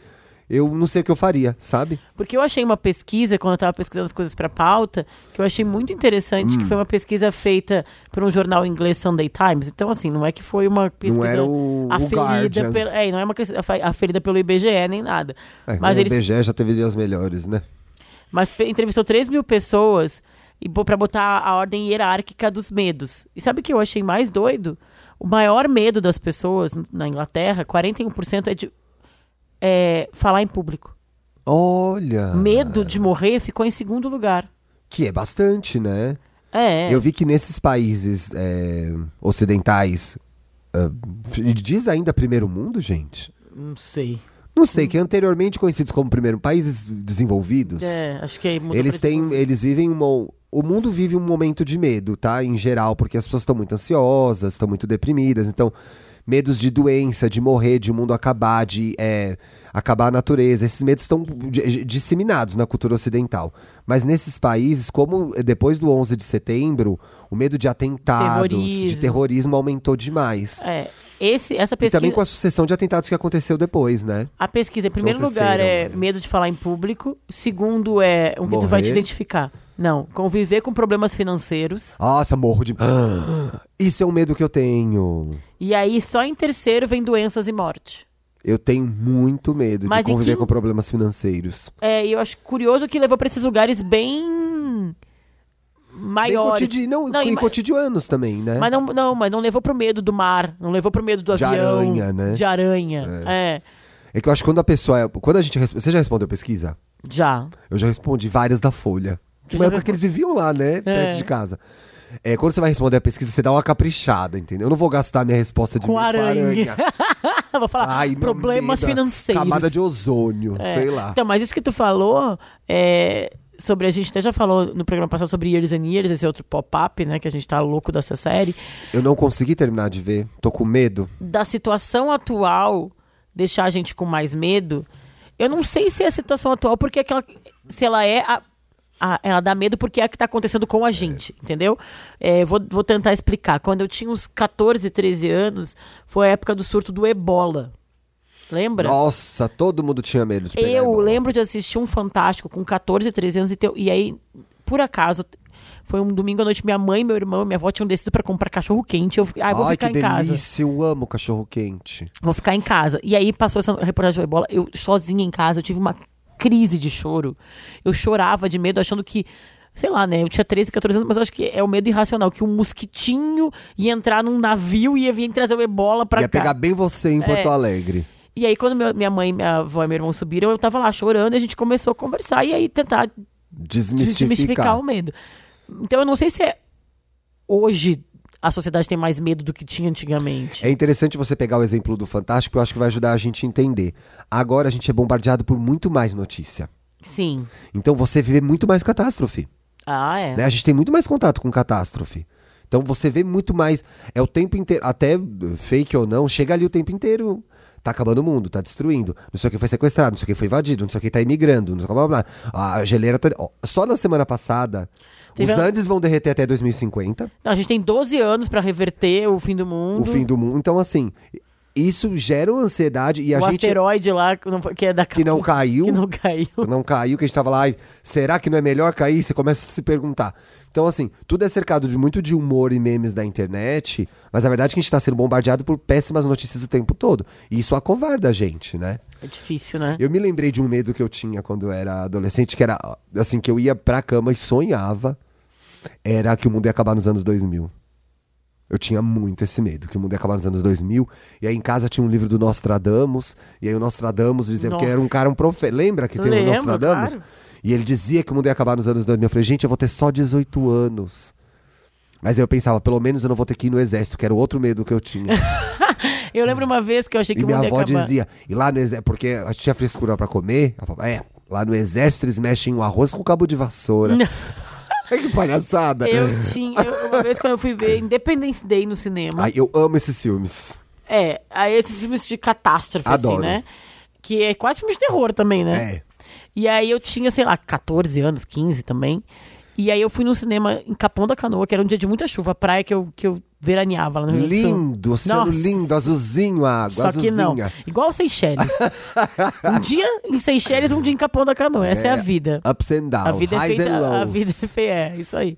eu não sei o que eu faria, sabe? Porque eu achei uma pesquisa, quando eu tava pesquisando as coisas pra pauta, que eu achei muito interessante, Hum. que foi uma pesquisa feita por um jornal inglês Sunday Times. Então, assim, não é que foi uma pesquisa Não era o, o aferida Guardian. pelo, é, não é uma aferida pelo IBGE nem nada. É, mas o eles IBGE já teve dias melhores, né? Mas entrevistou 3 mil pessoas e pra botar a ordem hierárquica dos medos. E sabe o que eu achei mais doido? O maior medo das pessoas na Inglaterra, 41%, é de é, falar em público. Olha. Medo de morrer ficou em segundo lugar. Que é bastante, né? É. Eu vi que nesses países é, ocidentais. ah, diz ainda primeiro mundo, gente? Não sei. Não sei, que anteriormente conhecidos como primeiro países desenvolvidos. É, acho que aí mudou Eles pra têm, eles vivem uma, o mundo vive um momento de medo, tá? Em geral, porque as pessoas estão muito ansiosas, estão muito deprimidas, então medos de doença, de morrer, de o mundo acabar, de é, acabar a natureza. Esses medos estão di- disseminados na cultura ocidental. Mas nesses países, como depois do 11 de setembro, o medo de atentados, de Terrorismo. terrorismo aumentou demais. É, esse, essa E pesquisa. também com a sucessão de atentados que aconteceu depois, né? A pesquisa, em primeiro lugar, é mas- medo de falar em público. Segundo, é um que tu vai te identificar. Não, conviver com problemas financeiros. Nossa, morro de. Isso é um medo que eu tenho. E aí, só em terceiro vem doenças e morte. Eu tenho muito medo Mas de conviver que- com problemas financeiros. É, e eu acho curioso que levou pra esses lugares bem Bem maiores. cotidi... não, Não, em e cotidianos também, né? Mas não, não, mas não levou pro medo do mar, não levou pro medo do De avião. aranha, né? De aranha, é. É que eu acho que quando a pessoa. é- Quando a gente. Você já respondeu pesquisa? Já. Eu já respondi várias da Folha. De uma época respon- que eles viviam lá, né? Perto de casa. É, quando você vai responder a pesquisa, você dá uma caprichada, entendeu? Eu não vou gastar minha resposta de Com aranha. Vou falar, Ai, problemas medo, financeiros. Camada de ozônio, É. sei lá. Então, mas isso que tu falou, é, sobre a gente até já falou no programa passado sobre Years and Years, esse outro pop-up, né, que a gente tá louco dessa série, Eu não consegui terminar de ver. Tô com medo. da situação atual deixar a gente com mais medo. Eu não sei se é a situação atual, porque aquela, se ela é a, a- ela dá medo porque é a que tá acontecendo com a gente, entendeu? É, vou, vou tentar explicar. Quando eu tinha uns 14, 13 anos, foi a época do surto do ebola. Lembra? Nossa, todo mundo tinha medo de pegar Eu ebola. lembro de assistir um Fantástico com 14, 13 anos e, e aí, por acaso, foi um domingo à noite, minha mãe, meu irmão e minha avó tinham descido pra comprar cachorro quente. Eu ah, vou Ai, ficar que em casa. delícia, eu amo cachorro quente. Vou ficar em casa. E aí passou essa reportagem do ebola, eu sozinha em casa, eu tive uma crise de choro. Eu chorava de medo, achando que. Sei lá, né? Eu tinha 13, 14 anos, mas eu acho que é o medo irracional. Que um mosquitinho ia entrar num navio e ia vir trazer o ebola pra Ia cá. pegar bem você em Porto Alegre. E aí, quando meu- minha mãe, minha avó e meu irmão subiram, eu tava lá chorando e a gente começou a conversar e aí tentar Desmistificar. desmistificar o medo. Então eu não sei se é hoje a sociedade tem mais medo do que tinha antigamente. É interessante você pegar o exemplo do Fantástico, eu acho que vai ajudar a gente a entender. Agora a gente é bombardeado por muito mais notícia. Sim. Então você vê muito mais catástrofe. Ah, é. né? A gente tem muito mais contato com catástrofe. Então você vê muito mais. É o tempo inteiro. Até fake ou não, chega ali o tempo inteiro. Tá acabando o mundo, tá destruindo. Não sei o que foi sequestrado, não sei o que foi invadido, não sei o que tá imigrando, não sei o que blá blá. blá. A geleira tá. ó, só na semana passada, Teve os a- Andes vão derreter até 2050. Não, a gente tem 12 anos pra reverter o fim do mundo. o fim do mundo. Então, assim, isso gera uma ansiedade e a o gente. asteroide lá, que não foi- que é da Que não caiu. Que não caiu. não caiu, que a gente tava lá, "Ai, será que não é melhor cair? Você começa a se perguntar. Então, assim, tudo é cercado de muito de humor e memes da internet, mas a verdade é que a gente tá sendo bombardeado por péssimas notícias o tempo todo. E isso acovarda a gente, né? É difícil, né? Eu me lembrei de um medo que eu tinha quando eu era adolescente, que era, assim, que eu ia pra cama e sonhava, era que o mundo ia acabar nos anos 2000. Eu tinha muito esse medo, que o mundo ia acabar nos anos 2000. E aí em casa tinha um livro do Nostradamus. E aí o Nostradamus dizia que Nossa. era um cara, um profeta. Lembra que tem o Lembro, Nostradamus? claro. E ele dizia que o mundo ia acabar nos anos 2000. Eu falei, gente, eu vou ter só 18 anos. Mas aí eu pensava, pelo menos eu não vou ter que ir no exército, que era o outro medo que eu tinha. Eu lembro uma vez que eu achei que e o minha mundo ia avó acabar. dizia, e lá no exército, porque a gente tinha frescura pra comer, ela falava, é, lá no exército eles mexem o arroz com cabo de vassoura. que palhaçada. Eu tinha. eu- uma vez quando eu fui ver Independence Day no cinema. Ai, eu amo esses filmes. É, aí esses filmes de catástrofe, Adoro. assim, né? Que é quase filme de terror também, né? É. E aí eu tinha, sei lá, 14 anos, 15 também. E aí eu fui no cinema em Capão da Canoa, que era um dia de muita chuva, praia que eu, que eu veraneava lá no Rio Grande do Sul. Lindo, oceano Nossa. lindo, azulzinho a água, Só que azulzinha. não. Igual Seychelles. um dia em Seychelles, um dia em Capão da Canoa. Essa é, a vida. Ups and downs, A vida é highs feita. A lows. vida é feia, é isso aí.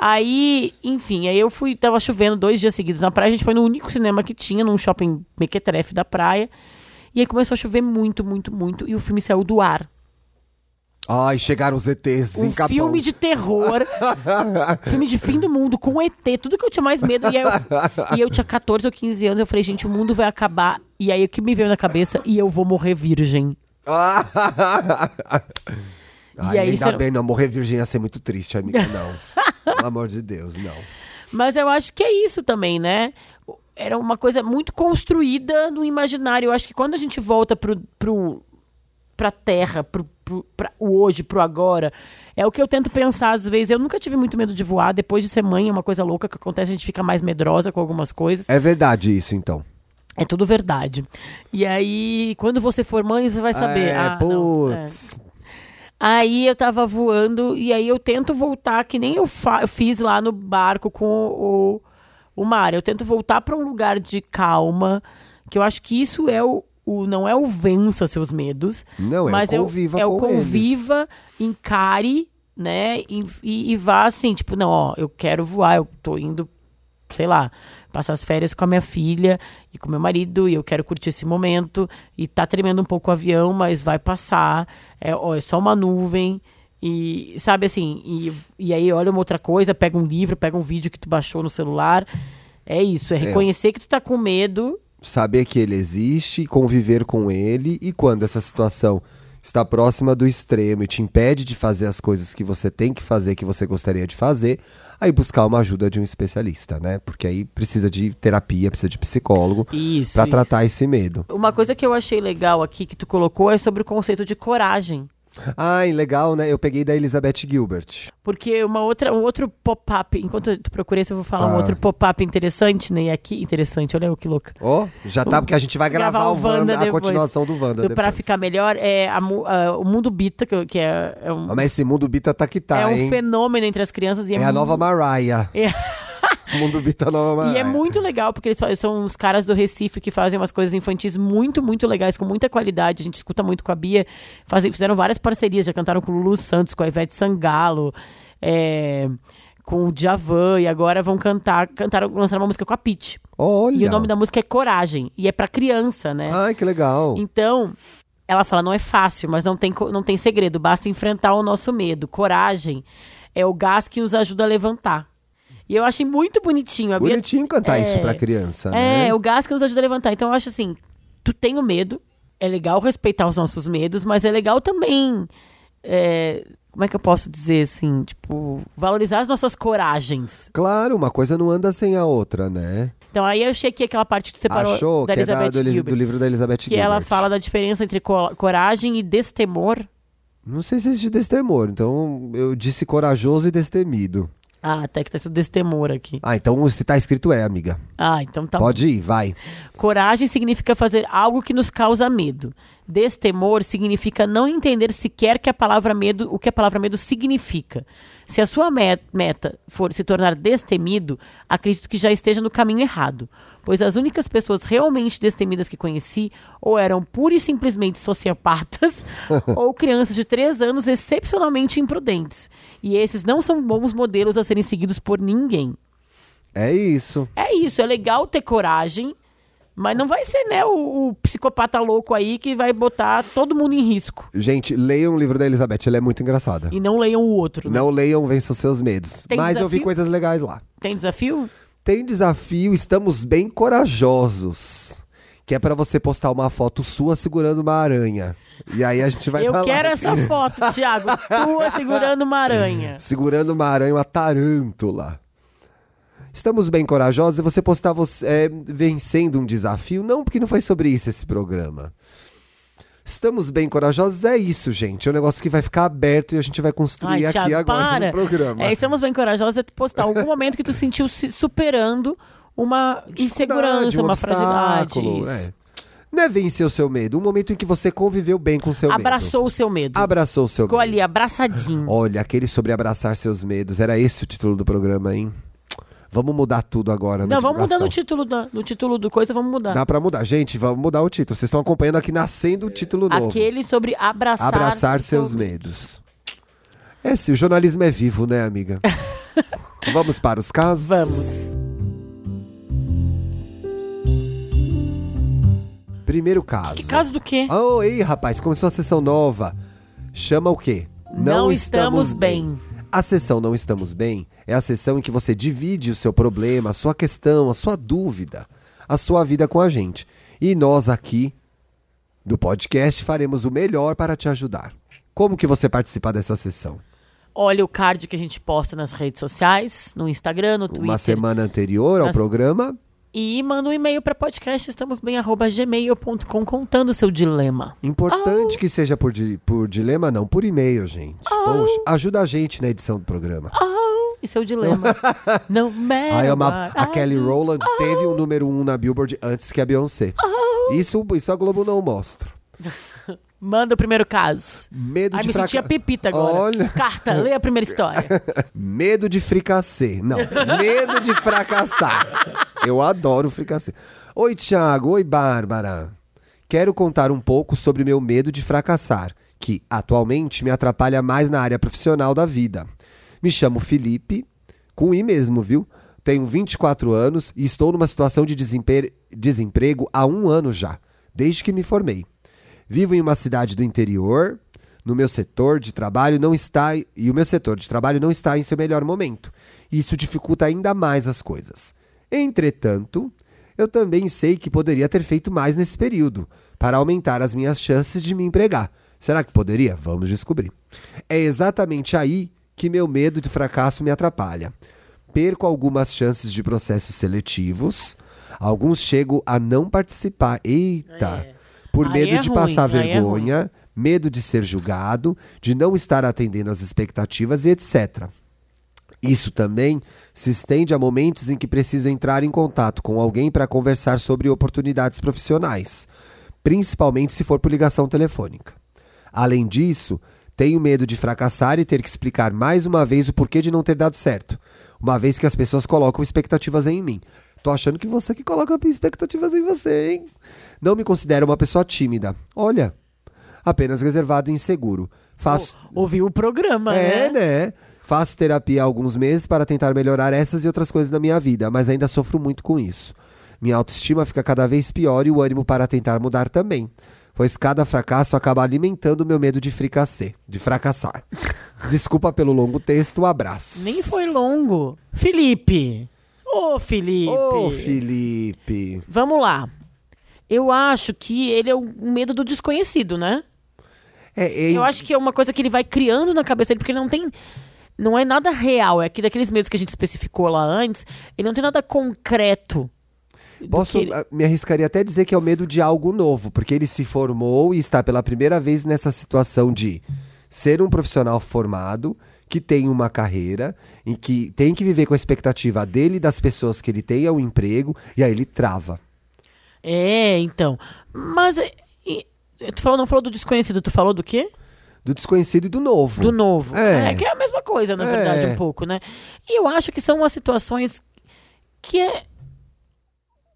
Aí, enfim, aí eu fui, tava chovendo dois dias seguidos na praia, a gente foi no único cinema que tinha, num shopping mequetrefe da praia. E aí começou a chover muito, muito, muito, e o filme saiu do ar. Ai, chegaram os ETs Um em Capão. filme de terror, filme de fim do mundo, com ET, tudo que eu tinha mais medo. E, eu, e eu tinha 14 ou 15 anos, eu falei, gente, o mundo vai acabar. E aí o que me veio na cabeça, e eu vou morrer virgem. Ai, aí ainda bem, não. Morrer virgem ia ser muito triste, amiga. Não. Pelo amor de Deus, não. Mas eu acho que é isso também, né? Era uma coisa muito construída no imaginário. Eu acho que quando a gente volta pro, pro, pra terra, pro, pro, pra o hoje, pro agora, é o que eu tento pensar às vezes. Eu nunca tive muito medo de voar. Depois de ser mãe, é uma coisa louca que acontece, a gente fica mais medrosa com algumas coisas. É verdade isso, então. É tudo verdade. E aí, quando você for mãe, você vai saber. É, ah, não, é. putz. Aí eu tava voando e aí eu tento voltar, que nem eu, fa- eu fiz lá no barco com o, o mar. Eu tento voltar para um lugar de calma, que eu acho que isso é o, o não é o vença seus medos, Não, é o mas conviva é o, é o eles. conviva, encare, né? E, e, e vá assim, tipo, não, ó, eu quero voar, eu tô indo, sei lá, passar as férias com a minha filha e com meu marido e eu quero curtir esse momento e tá tremendo um pouco o avião, mas vai passar, é, ó, é só uma nuvem e sabe assim, e, e aí olha uma outra coisa, pega um livro, pega um vídeo que tu baixou no celular, é isso, é reconhecer que tu tá com medo Saber que ele existe, conviver com ele e quando essa situação está próxima do extremo e te impede de fazer as coisas que você tem que fazer, que você gostaria de fazer, aí buscar uma ajuda de um especialista, né? Porque aí precisa de terapia, precisa de psicólogo isso. tratar esse medo. Uma coisa que eu achei legal aqui que tu colocou é sobre o conceito de coragem. Ai, legal, né? Eu peguei da Elizabeth Gilbert. Porque uma outra, um outro pop-up, enquanto tu procura isso, eu vou falar um Tá. outro pop-up interessante, né? E aqui, interessante, olha eu que louca. Ó, já tá, porque a gente vai gravar, o Wanda, a depois. continuação do Wanda Do- Pra ficar melhor, é a a- o Mundo Bita, que, que é, é um, Ah, Mas esse mundo Bita tá que tá, é um hein? fenômeno entre as crianças. E é, É a mu- nova Mariah. É. mundo Bita é nova Mariah. E é muito legal, porque eles são os caras do Recife que fazem umas coisas infantis muito, muito legais, com muita qualidade. A gente escuta muito com a Bia. Fazem, fizeram várias parcerias, já cantaram com o Lulu Santos, com a Ivete Sangalo, é, com o Djavan, e agora vão cantar, cantaram, lançaram uma música com a Pitty. Olha. E o nome da música é Coragem, e é pra criança, né? Ai, que legal. Então, ela fala, não é fácil, mas não tem, não tem segredo, basta enfrentar o nosso medo. Coragem é o gás que nos ajuda a levantar. E eu achei muito bonitinho. A Bia- Bonitinho cantar É. isso pra criança, É, né? o gás que nos ajuda a levantar. Então eu acho assim, tu tem o medo, é legal respeitar os nossos medos, mas é legal também. é, como é que eu posso dizer assim? Tipo, valorizar as nossas coragens. Claro, uma coisa não anda sem a outra, né? Então aí eu achei que aquela parte que separou Achou da que é Elizabeth do, Gilbert, do livro da Elizabeth que Gilbert. ela fala da diferença entre co- coragem e destemor. Não sei se existe destemor, então eu disse corajoso e destemido. Ah, até que tá tudo destemor aqui. Ah, então se tá escrito é, amiga. Ah, então tá Pode ir, vai. Coragem significa fazer algo que nos causa medo. Destemor significa não entender sequer que a palavra medo, o que a palavra medo significa. Se a sua me- meta for se tornar destemido, acredito que já esteja no caminho errado, pois as únicas pessoas realmente destemidas que conheci ou eram pura e simplesmente sociopatas ou crianças de 3 anos excepcionalmente imprudentes. E esses não são bons modelos a serem seguidos por ninguém. É isso. É isso, é legal ter coragem, mas não vai ser, né, o, o psicopata louco aí que vai botar todo mundo em risco. Gente, leiam o livro da Elizabeth, ela é muito engraçada. E não leiam o outro. né? Não leiam Vença os Seus Medos. Tem Mas eu vi desafio? coisas legais lá. Tem desafio? Tem desafio, estamos bem corajosos. Que é pra você postar uma foto sua segurando uma aranha. E aí a gente vai Eu lá. quero essa foto, Thiago. Tua segurando uma aranha. Segurando uma aranha, uma tarântula. Estamos bem corajosos e você postar você é, vencendo um desafio. Não, porque não foi sobre isso esse programa. Estamos bem corajosos, é isso, gente. É um negócio que vai ficar aberto e a gente vai construir Ai, aqui Thiago, agora para. no programa. É, estamos bem corajosos é postar algum momento que tu sentiu se superando uma insegurança, um uma fragilidade. isso. é. Não é vencer o seu medo, um momento em que você conviveu bem com o seu Abraçou o seu medo. medo. Abraçou o seu Ficou medo. ali, abraçadinho. Olha, aquele sobre abraçar seus medos. Era esse o título do programa, hein? Vamos mudar tudo agora Não, vamos mudar no título, da, no título do coisa, vamos mudar. Dá pra mudar. Gente, vamos mudar o título. Vocês estão acompanhando aqui nascendo o título novo. Aquele sobre abraçar, Abraçar seus seu- medos. É, se o jornalismo é vivo, né, amiga? Vamos para os casos? Vamos. Primeiro caso. Que caso do quê? Oh, ei, rapaz, começou a sessão nova. Chama o quê? Não estamos bem. A sessão Não Estamos Bem é a sessão em que você divide o seu problema, a sua questão, a sua dúvida, a sua vida com a gente. E nós aqui do podcast faremos o melhor para te ajudar. Como que você participa dessa sessão? Olha o card que a gente posta nas redes sociais, no Instagram, no Twitter. Uma semana anterior ao Nas- programa, E manda um e-mail para podcast, estamos bem, gmail.com, contando o seu dilema. importante que seja por, di- por dilema, não, por e-mail, gente. Poxa, ajuda a gente na edição do programa. E seu dilema. Não matter amava. what A Kelly do. Rowland teve um número um na Billboard antes que a Beyoncé. Isso, isso a Globo não mostra. Manda o primeiro caso. Medo Ai, de me fraca- senti a pepita agora. Olha. Carta, lê a primeira história. Medo de fricassê. Não, medo de fracassar. Eu adoro fricassê. Oi, Thiago. Oi, Bárbara. Quero contar um pouco sobre meu medo de fracassar, que atualmente me atrapalha mais na área profissional da vida. Me chamo Felipe, com I mesmo, viu? Tenho 24 anos e estou numa situação de desempe- desemprego há um ano já, desde que me formei. Vivo em uma cidade do interior. No meu setor de trabalho não está e o meu setor de trabalho não está em seu melhor momento. Isso dificulta ainda mais as coisas. Entretanto, eu também sei que poderia ter feito mais nesse período para aumentar as minhas chances de me empregar. Será que poderia? Vamos descobrir. É exatamente aí que meu medo de fracasso me atrapalha. Perco algumas chances de processos seletivos. Alguns chego a não participar. Eita! É. Por medo é de ruim, passar é vergonha, medo de ser julgado, de não estar atendendo às expectativas e etc. Isso também se estende a momentos em que preciso entrar em contato com alguém para conversar sobre oportunidades profissionais, principalmente se for por ligação telefônica. Além disso, tenho medo de fracassar e ter que explicar mais uma vez o porquê de não ter dado certo, uma vez que as pessoas colocam expectativas em mim. Tô achando que você que coloca expectativas em você, hein? Não me considero uma pessoa tímida. Olha, apenas reservado e inseguro. Faço. Ouviu o programa, É, né? né? Faço terapia há alguns meses para tentar melhorar essas e outras coisas na minha vida, mas ainda sofro muito com isso. Minha autoestima fica cada vez pior e o ânimo para tentar mudar também, pois cada fracasso acaba alimentando o meu medo de fricassê, de fracassar. Desculpa pelo longo texto, um abraço. Nem foi longo. Felipe. Ô, Felipe. Ô, Felipe. Vamos lá. Eu acho que ele é o medo do desconhecido, né? É, é- Eu acho que é uma coisa que ele vai criando na cabeça dele, porque ele não tem. Não é nada real. É que daqueles medos que a gente especificou lá antes, ele não tem nada concreto. Posso, ele- ah, me arriscaria até dizer que é o medo de algo novo, porque ele se formou e está pela primeira vez nessa situação de ser um profissional formado, que tem uma carreira, em que tem que viver com a expectativa dele e das pessoas que ele tem ao emprego, e aí ele trava. É, então. Mas. é, e- tu falou, não falou do desconhecido, tu falou do quê? Do desconhecido e do novo. Do novo. É. É, que é a mesma coisa, na É. verdade, um pouco, né? E eu acho que são umas situações que é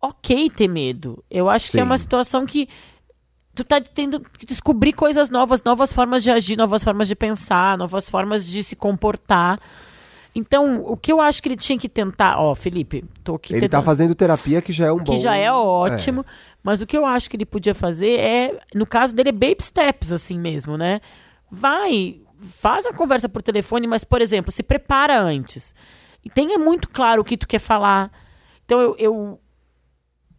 ok ter medo. Eu acho que é Sim. uma situação que tu tá tendo que descobrir coisas novas, novas formas de agir, novas formas de pensar, novas formas de se comportar. Então, o que eu acho que ele tinha que tentar, ó, Felipe, tô aqui Ele tá tentando- fazendo terapia que já é um bom. que já é ótimo, mas o que eu acho que ele podia fazer é, no caso dele, é baby steps, assim mesmo, né? Vai, faz a conversa por telefone, mas, por exemplo, se prepara antes. E tenha muito claro o que tu quer falar. Então eu, eu-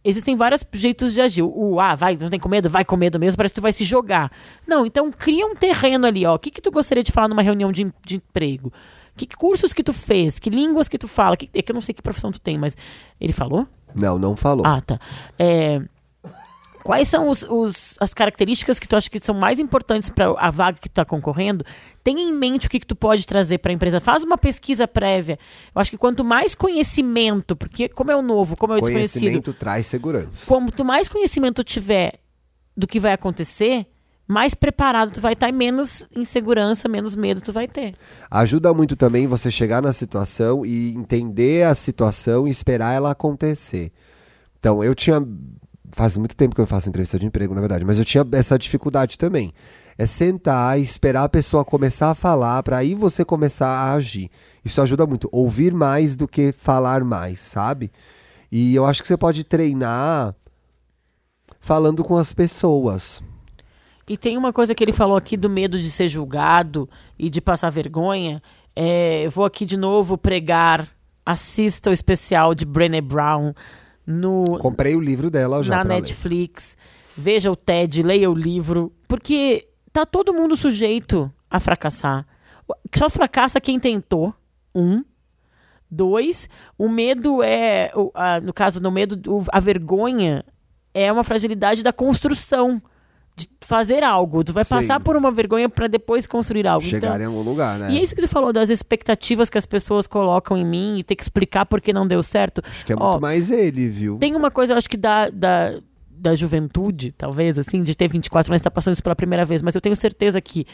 Existem vários jeitos de agir. O ah, vai, não tem com medo, vai com medo mesmo, parece que tu vai se jogar. Não, então cria um terreno ali, ó. O que, que tu gostaria de falar numa reunião de, de emprego? Que cursos que tu fez? Que línguas que tu fala? Que, é que eu não sei que profissão tu tem, mas. Ele falou? Não, não falou. Ah, tá. É, Quais são os, os- as características que tu acha que são mais importantes para a vaga que tu está concorrendo? Tenha em mente o que, que tu pode trazer para a empresa. Faz uma pesquisa prévia. Eu acho que quanto mais conhecimento, porque como é o novo, como é o desconhecido, Conhecimento traz segurança. quanto mais conhecimento tu tiver do que vai acontecer, mais preparado tu vai estar e menos insegurança, menos medo tu vai ter. Ajuda muito também você chegar na situação e entender a situação e esperar ela acontecer. Então, eu tinha. Faz muito tempo que eu faço entrevista de emprego, na verdade, mas eu tinha essa dificuldade também. É sentar e esperar a pessoa começar a falar para aí você começar a agir. Isso ajuda muito. Ouvir mais do que falar mais, sabe? E eu acho que você pode treinar falando com as pessoas. E tem uma coisa que ele falou aqui do medo de ser julgado e de passar vergonha. É, eu vou aqui de novo pregar. Assista o especial de Brené Brown no, Comprei o livro dela já. na pra ler. Netflix. Veja o TED, leia o livro. Porque tá todo mundo sujeito a fracassar. Só fracassa quem tentou. Um. Dois, o medo é. o- a- no caso, no medo, o- a vergonha é uma fragilidade da construção. Fazer algo. Tu vai Sim. passar por uma vergonha para depois construir algo. Chegar Então, em algum lugar, né? e é isso que tu falou das expectativas que as pessoas colocam em mim e ter que explicar por que não deu certo. Acho que é Ó, muito mais ele, viu? tem uma coisa, eu acho que da, da, da juventude, talvez, assim, de ter 24 anos e estar passando isso pela primeira vez, mas eu tenho certeza que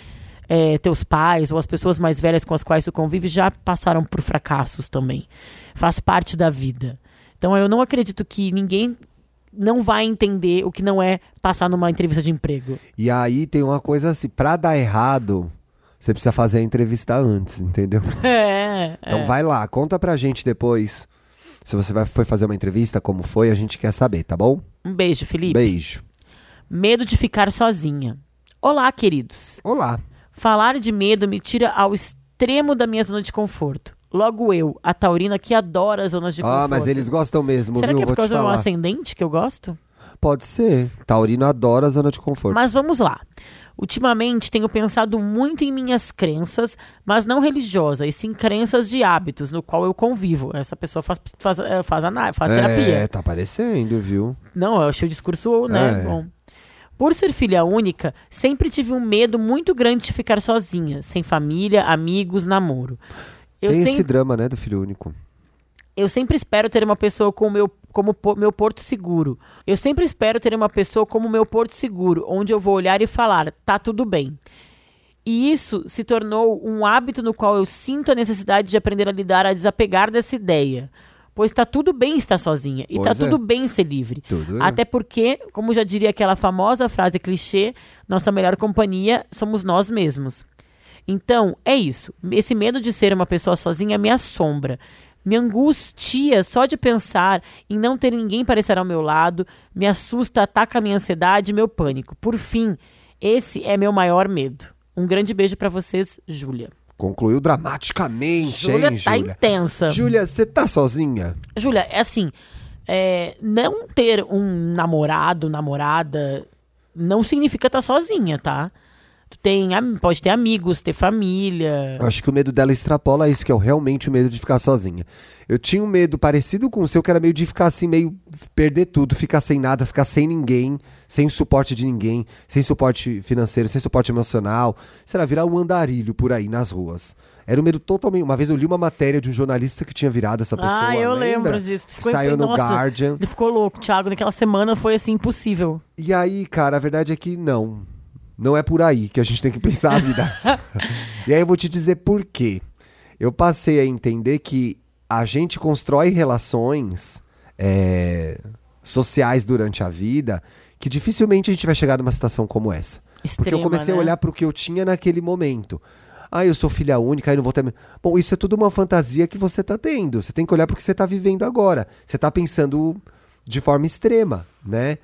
é, teus pais ou as pessoas mais velhas com as quais tu convive já passaram por fracassos também. Faz parte da vida. Então eu não acredito que ninguém não vai entender o que não é passar numa entrevista de emprego. E aí tem uma coisa assim, pra dar errado, você precisa fazer a entrevista antes, entendeu? É. Então vai lá, conta pra gente depois. Se você vai, foi fazer uma entrevista, como foi, a gente quer saber, tá bom? Um beijo, Felipe. Beijo. Medo de ficar sozinha. Olá, queridos. Olá. Falar de medo me tira ao extremo da minha zona de conforto. Logo eu, a taurina que adora as zonas de conforto. Ah, mas eles gostam mesmo, Será viu? que é por causa do meu ascendente que eu gosto? Pode ser. Taurino adora a zona de conforto. Mas vamos lá. Ultimamente tenho pensado muito em minhas crenças, mas não religiosas, e sim crenças de hábitos, no qual eu convivo. Essa pessoa faz, faz, eh, faz, ana- faz terapia. É, tá parecendo, viu? Não, eu achei o discurso, né? É. Bom. Por ser filha única, sempre tive um medo muito grande de ficar sozinha, sem família, amigos, namoro. Eu Tem sempre esse drama, né, do filho único. Eu sempre espero ter uma pessoa como meu, como po- meu porto seguro. Eu sempre espero ter uma pessoa como meu porto seguro, onde eu vou olhar e falar, tá tudo bem. E isso se tornou um hábito no qual eu sinto a necessidade de aprender a lidar, a desapegar dessa ideia. Pois tá tudo bem estar sozinha. E tá Pois é. tudo bem ser livre. Tudo é. Até porque, como já diria aquela famosa frase clichê, nossa melhor companhia somos nós mesmos. Então, é isso. Esse medo de ser uma pessoa sozinha me assombra. Me angustia só de pensar em não ter ninguém para estar ao meu lado. Me assusta, ataca a minha ansiedade e meu pânico. Por fim, esse é meu maior medo. Um grande beijo para vocês, Júlia. Concluiu dramaticamente, Júlia hein, tá Júlia? intensa. Júlia, você tá sozinha? Júlia, é assim, é, não ter um namorado, namorada, não significa estar sozinha, tá? Tu tem, pode ter amigos, ter família. Eu Acho que o medo dela extrapola isso, que é o- realmente o medo de ficar sozinha. Eu tinha um medo parecido com o seu, que era meio de ficar assim, meio perder tudo, ficar sem nada, ficar sem ninguém, sem o suporte de ninguém, sem suporte financeiro, sem suporte emocional. Será virar um andarilho por aí nas ruas. Era um medo totalmente. Uma vez eu li uma matéria de um jornalista que tinha virado essa pessoa. ah, eu lembra? lembro disso. Ficou Saiu no nossa, Guardian. Ele ficou louco, Thiago. Naquela semana foi assim, impossível. E aí, cara, a verdade é que não. Não é por aí que a gente tem que pensar a vida. e aí eu vou te dizer por quê. Eu passei a entender que a gente constrói relações é, sociais durante a vida que dificilmente a gente vai chegar numa situação como essa. Porque eu Extrema, comecei né? a olhar pro que eu tinha naquele momento. Ah, eu sou filha única, aí não vou ter. Bom, isso é tudo uma fantasia que você tá tendo. Você tem que olhar pro que você tá vivendo agora. Você tá pensando de forma extrema, né?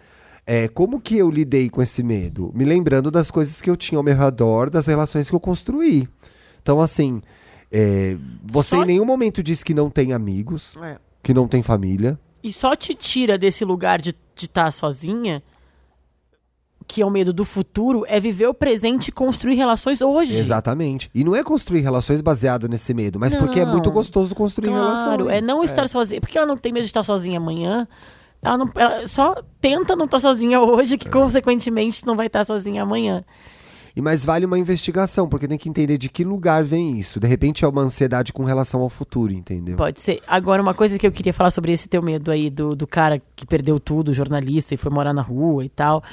É, como que eu lidei com esse medo? Me lembrando das coisas que eu tinha ao meu redor, das relações que eu construí. Então, assim, é, você Só- em nenhum momento disse que não tem amigos, É. que não tem família. E só te tira desse lugar de estar sozinha, que é o medo do futuro, é viver o presente e construir relações hoje. Exatamente. E não é construir relações baseado nesse medo, mas porque é Não. muito gostoso construir relações. Claro, é não estar sozinha. Porque ela não tem medo de estar sozinha amanhã. Ela, não, ela só tenta não estar sozinha hoje, É. que consequentemente não vai estar sozinha amanhã. E mais vale uma investigação, porque tem que entender de que lugar vem isso. De repente é uma ansiedade com relação ao futuro, entendeu? Pode ser. Agora, uma coisa que eu queria falar sobre esse teu medo aí do, do cara que perdeu tudo, jornalista, e foi morar na rua e tal.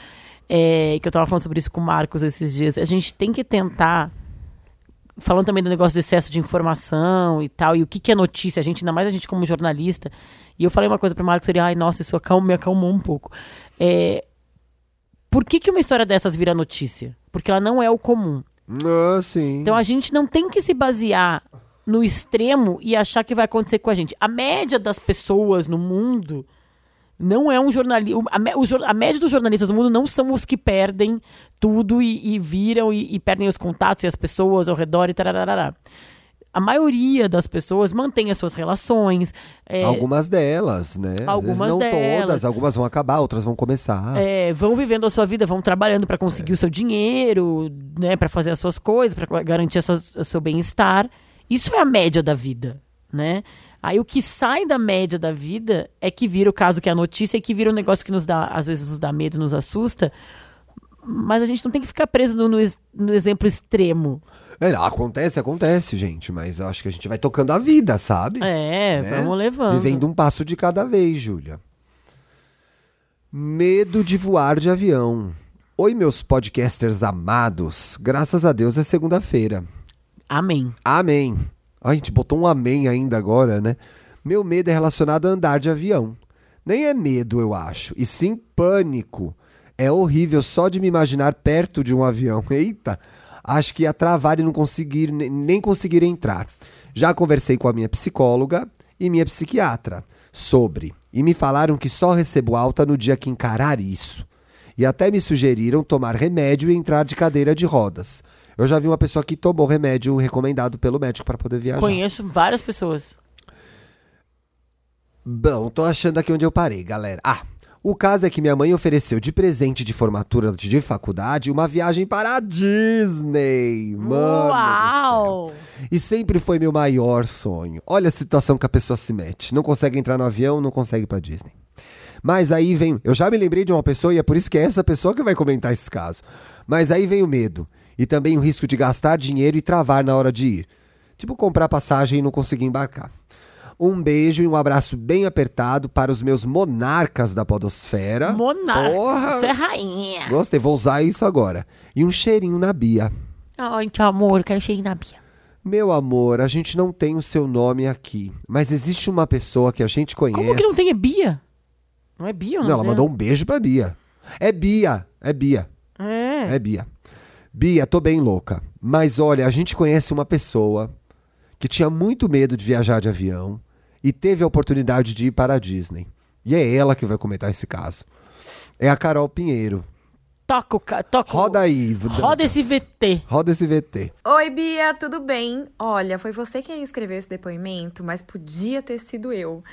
É, que eu tava falando sobre isso com o Marcos esses dias. A gente tem que tentar. Falando também do negócio do excesso de informação e tal, e o que, que é notícia, a gente, ainda mais a gente como jornalista. E eu falei uma coisa pro Marcos, ele, ai, nossa, isso acalma, me acalmou um pouco. É, por que, que uma história dessas vira notícia? Porque ela não é o comum. Ah, sim. Então a gente não tem que se basear no extremo e achar que vai acontecer com a gente. A média das pessoas no mundo não é um jornalista. A, a média dos jornalistas no mundo não são os que perdem tudo e, e viram e, e perdem os contatos e as pessoas ao redor e tararará. A maioria das pessoas mantém as suas relações. é, Algumas delas, né? Algumas não delas. todas, algumas vão acabar, outras vão começar. é, vão vivendo a sua vida, vão trabalhando para conseguir o seu dinheiro, né, para fazer as suas coisas, para garantir sua- o seu bem-estar. Isso é a média da vida, né? Aí o que sai da média da vida é que vira o caso que é a notícia e que vira um negócio que nos dá, às vezes nos dá medo, nos assusta. Mas a gente não tem que ficar preso no, no no exemplo extremo. É, acontece, acontece, gente, mas eu acho que a gente vai tocando a vida, sabe? É, Né? vamos levando. Vivendo um passo de cada vez, Júlia. Medo de voar de avião. Oi, meus podcasters amados. Graças a Deus é segunda-feira. Amém. Amém. A gente botou um amém ainda agora, né? Meu medo é relacionado a andar de avião. Nem é medo, eu acho, e sim pânico. É horrível só de me imaginar perto de um avião. Eita, acho que ia travar e não conseguir ne- nem conseguir entrar. Já conversei com a minha psicóloga e minha psiquiatra sobre, e me falaram que só recebo alta no dia que encarar isso. E até me sugeriram tomar remédio e entrar de cadeira de rodas. Eu já vi uma pessoa que tomou remédio recomendado pelo médico para poder viajar. Conheço várias pessoas. Bom, tô achando aqui onde eu parei, galera. Ah, o caso é que minha mãe ofereceu de presente de formatura de faculdade uma viagem para a Disney. Mano. Uau! E sempre foi meu maior sonho. Olha a situação que a pessoa se mete. Não consegue entrar no avião, não consegue ir pra Disney. Mas aí vem. Eu já me lembrei de uma pessoa e é por isso que é essa pessoa que vai comentar esse caso. Mas aí vem o medo. E também o risco de gastar dinheiro e travar na hora de ir. Tipo comprar passagem e não conseguir embarcar. Um beijo e um abraço bem apertado para os meus monarcas da podosfera. Monarca. Porra! Você é rainha. Gostei, vou usar isso agora. E um cheirinho na Bia. Ai, que amor, quero cheirinho na Bia. Meu amor, a gente não tem o seu nome aqui, mas existe uma pessoa que a gente conhece. Como que não tem? É Bia? Não é Bia? Não, ela mandou um beijo pra Bia. É Bia, é Bia, É. é Bia. Bia, tô bem louca. Mas olha, a gente conhece uma pessoa que tinha muito medo de viajar de avião e teve a oportunidade de ir para a Disney. E é ela que vai comentar esse caso. É a Carol Pinheiro. Toca o... ca- Toca o- Roda aí. Roda esse VT. Roda esse VT. Oi, Bia, tudo bem? Olha, foi você quem escreveu esse depoimento, mas podia ter sido eu.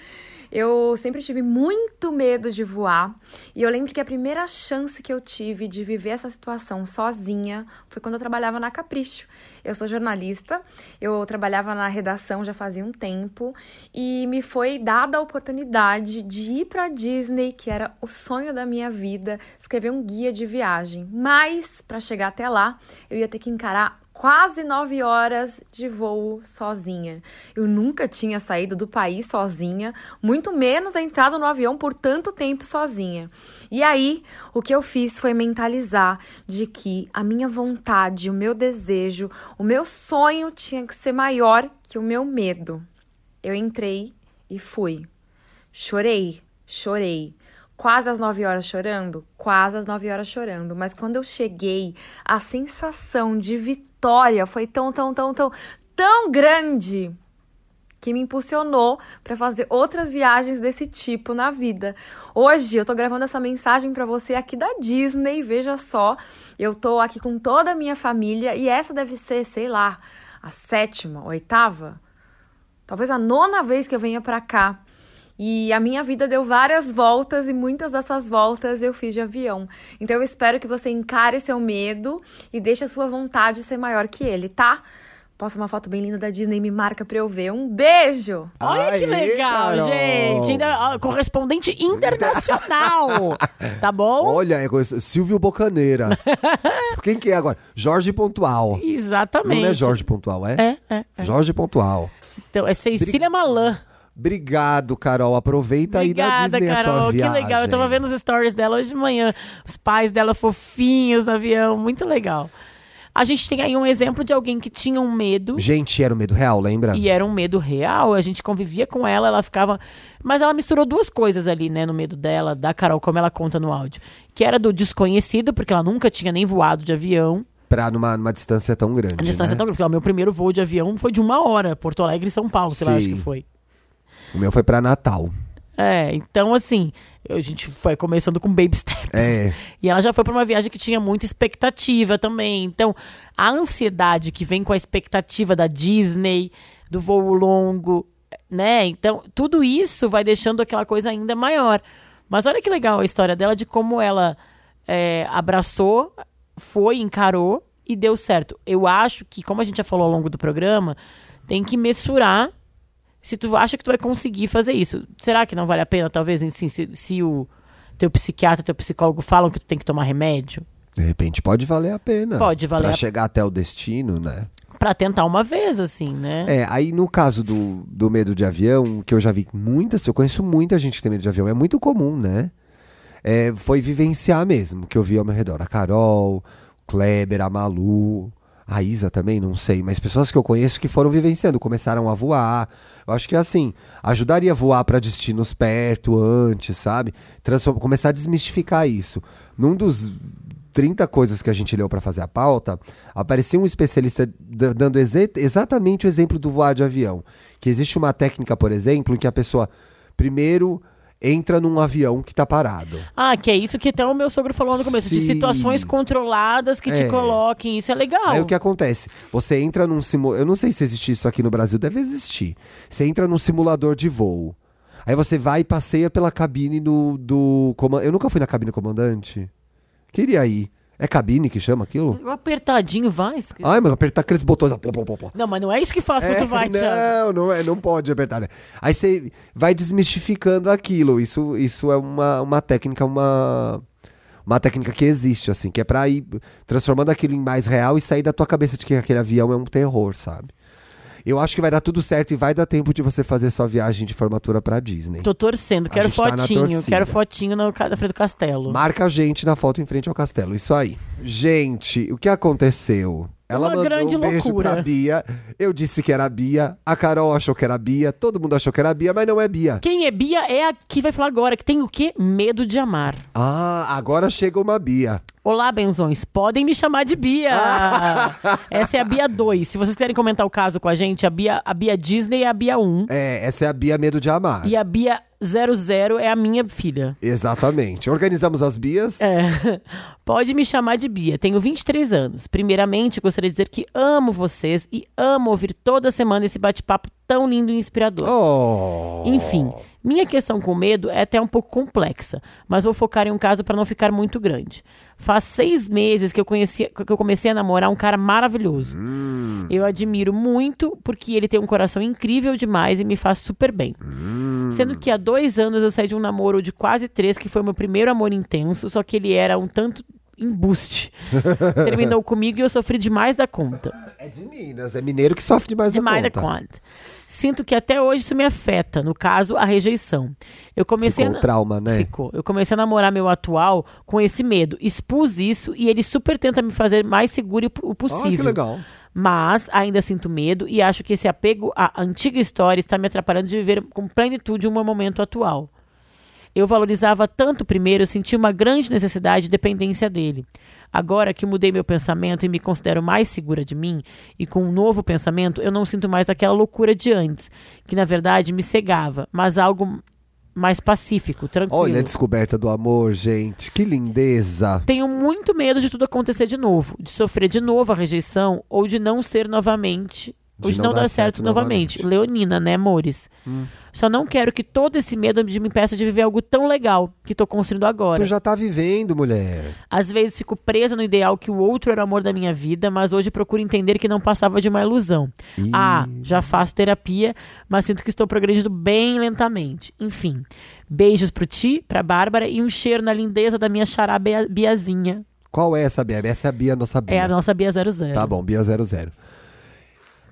Eu sempre tive muito medo de voar e eu lembro que a primeira chance que eu tive de viver essa situação sozinha foi quando eu trabalhava na Capricho. Eu sou jornalista, eu trabalhava na redação já fazia um tempo e me foi dada a oportunidade de ir para Disney, que era o sonho da minha vida, escrever um guia de viagem. Mas para chegar até lá, eu ia ter que encarar quase nove horas de voo sozinha. Eu nunca tinha saído do país sozinha, muito menos entrado no avião por tanto tempo sozinha. E aí, o que eu fiz foi mentalizar de que a minha vontade, o meu desejo, o meu sonho tinha que ser maior que o meu medo. Eu entrei e fui. Chorei, chorei. Quase às nove horas chorando? Quase às nove horas chorando. Mas quando eu cheguei, a sensação de vitória foi tão, tão, tão, tão, tão grande que me impulsionou para fazer outras viagens desse tipo na vida. Hoje eu tô gravando essa mensagem para você aqui da Disney, veja só. Eu tô aqui com toda a minha família e essa deve ser, sei lá, a sétima, oitava, talvez a nona vez que eu venha para cá. E a minha vida deu várias voltas e muitas dessas voltas eu fiz de avião. Então eu espero que você encare seu medo e deixe a sua vontade ser maior que ele, tá? Posta uma foto bem linda da Disney e me marca pra eu ver. Um beijo! Olha que Aê, legal, Carol! gente. Ainda, ó, correspondente internacional. tá bom? Olha, é coisa- Silvio Bocaneira. Quem que é agora? Jorge Pontual. Exatamente. Não é Jorge Pontual, é? É, é, é. Jorge Pontual. Então, é Cecília Malan. Obrigado, Carol. Aproveita aí na Obrigada, Disney a sua Carol. Que viagem. legal. Eu tava vendo os stories dela hoje de manhã. Os pais dela fofinhos no avião. Muito legal. A gente tem aí um exemplo de alguém que tinha um medo. Gente, era o medo real, lembra? E era um medo real, a gente convivia com ela, ela ficava. Mas ela misturou duas coisas ali, né, no medo dela, da Carol, como ela conta no áudio. Que era do desconhecido, porque ela nunca tinha nem voado de avião. Pra numa, numa distância tão grande. A distância né? tão grande. Porque, ó, meu primeiro voo de avião foi de uma hora, Porto Alegre e São Paulo, sei lá, acho Sim. que foi. O meu foi pra Natal. É, então assim, a gente foi começando com baby steps. É. E ela já foi pra uma viagem que tinha muita expectativa também. Então, a ansiedade que vem com a expectativa da Disney, do voo longo, né? Então, tudo isso vai deixando aquela coisa ainda maior. Mas olha que legal a história dela de como ela é, abraçou, foi, encarou e deu certo. Eu acho que, como a gente já falou ao longo do programa, tem que mensurar se tu acha que tu vai conseguir fazer isso. Será que não vale a pena, talvez, assim, se, se o teu psiquiatra, teu psicólogo falam que tu tem que tomar remédio? De repente pode valer a pena. Pode valer Pra a- chegar até o destino, né? Pra tentar uma vez, assim, né? É, aí no caso do, do medo de avião, que eu já vi muitas, eu conheço muita gente que tem medo de avião, é muito comum, né? É, foi vivenciar mesmo, que eu vi ao meu redor. A Carol, o Kleber, a Malu, a Isa também, não sei, mas pessoas que eu conheço que foram vivenciando, começaram a voar. Eu acho que assim, ajudaria a voar para destinos perto antes, sabe? Transform- começar a desmistificar isso. Num dos 30 coisas que a gente leu para fazer a pauta, apareceu um especialista dando exatamente o exemplo do voar de avião. Que existe uma técnica, por exemplo, em que a pessoa primeiro entra num avião que tá parado. Ah, que é isso que até o meu sogro falou no começo, de Sim. situações controladas que te É. coloquem. Isso é legal. Aí o que acontece? Você entra num simulador. Eu não sei se existe isso aqui no Brasil, deve existir. Você entra num simulador de voo. Aí você vai e passeia pela cabine do. do comandante. Eu nunca fui na cabine do comandante. Queria ir. É cabine que chama aquilo? Apertadinho vai. Ai, mas apertar aqueles botões. plá, plá, plá. Não, mas não é isso que faz quando tu vai, não, não, é, não pode apertar. né? Aí você vai desmistificando aquilo. Isso, isso é uma, uma técnica, uma, uma técnica que existe, assim, que é pra ir transformando aquilo em mais real e sair da tua cabeça de que aquele avião é um terror, sabe? Eu acho que vai dar tudo certo e vai dar tempo de você fazer sua viagem de formatura pra Disney. Tô torcendo, A quero gente tá na fotinho, torcida. quero fotinho no, ca- na frente do castelo. Marca a gente na foto em frente ao castelo. Isso aí. Gente, o que aconteceu? Ela Uma mandou grande um beijo loucura. pra Bia. Eu disse que era a Bia. A Carol achou que era a Bia. Todo mundo achou que era a Bia, mas não é Bia. Quem é Bia é a que vai falar agora, que tem o quê? Medo de amar. Ah, agora chega uma Bia. Olá, benzões. Podem me chamar de Bia. Essa é a Bia 2. Se vocês quiserem comentar o caso com a gente, a Bia, a Bia Disney é a Bia 1. É, essa é a Bia Medo de Amar. E a Bia 00 é a minha filha. Exatamente. Organizamos as Bias. É. Pode me chamar de Bia. Tenho 23 anos. Primeiramente, gostaria de dizer que amo vocês e amo ouvir toda semana esse bate-papo tão lindo e inspirador. Oh. Enfim, minha questão com medo é até um pouco complexa, mas vou focar em um caso para não ficar muito grande. Faz seis meses que eu, conheci, que eu comecei a namorar um cara maravilhoso. Eu admiro muito porque ele tem um coração incrível demais e me faz super bem. Sendo que há dois anos eu saí de um namoro de quase três, que foi meu primeiro amor intenso, só que ele era um tanto embuste. Terminou comigo e eu sofri demais da conta. É de Minas. É mineiro que sofre demais, Demais da da conta. conta. Sinto que até hoje isso me afeta, no caso, a rejeição. Eu comecei Ficou a... um trauma, né? Ficou. Eu comecei a namorar meu atual com esse medo. Expus isso e ele super tenta me fazer mais seguro o possível. que legal. Mas ainda sinto medo e acho que esse apego à antiga história está me atrapalhando de viver com plenitude o meu momento atual. Eu valorizava tanto primeiro, eu senti uma grande necessidade de dependência dele. Agora que mudei meu pensamento e me considero mais segura de mim, e com um novo pensamento, eu não sinto mais aquela loucura de antes, que na verdade me cegava, mas algo mais pacífico, tranquilo. Olha a descoberta do amor, gente. Que lindeza. Tenho muito medo de tudo acontecer de novo, de sofrer de novo a rejeição ou de não ser novamente De Hoje não, dá certo, novamente. Leonina, né, amores? Hum. Só não quero que todo esse medo me impeça de viver algo tão legal que tô construindo agora. Tu já tá vivendo, mulher. Às vezes fico presa no ideal que o outro era o amor da minha vida, mas hoje procuro entender que não passava de uma ilusão. Ih. Ah, já faço terapia, mas sinto que estou progredindo bem lentamente. Enfim, beijos pro Ti, pra Bárbara e um cheiro na lindeza da minha xará Bia- Biazinha. Qual é essa Bia? Essa é a Bia, nossa Bia. É a nossa Bia 00. Tá bom, Bia 00.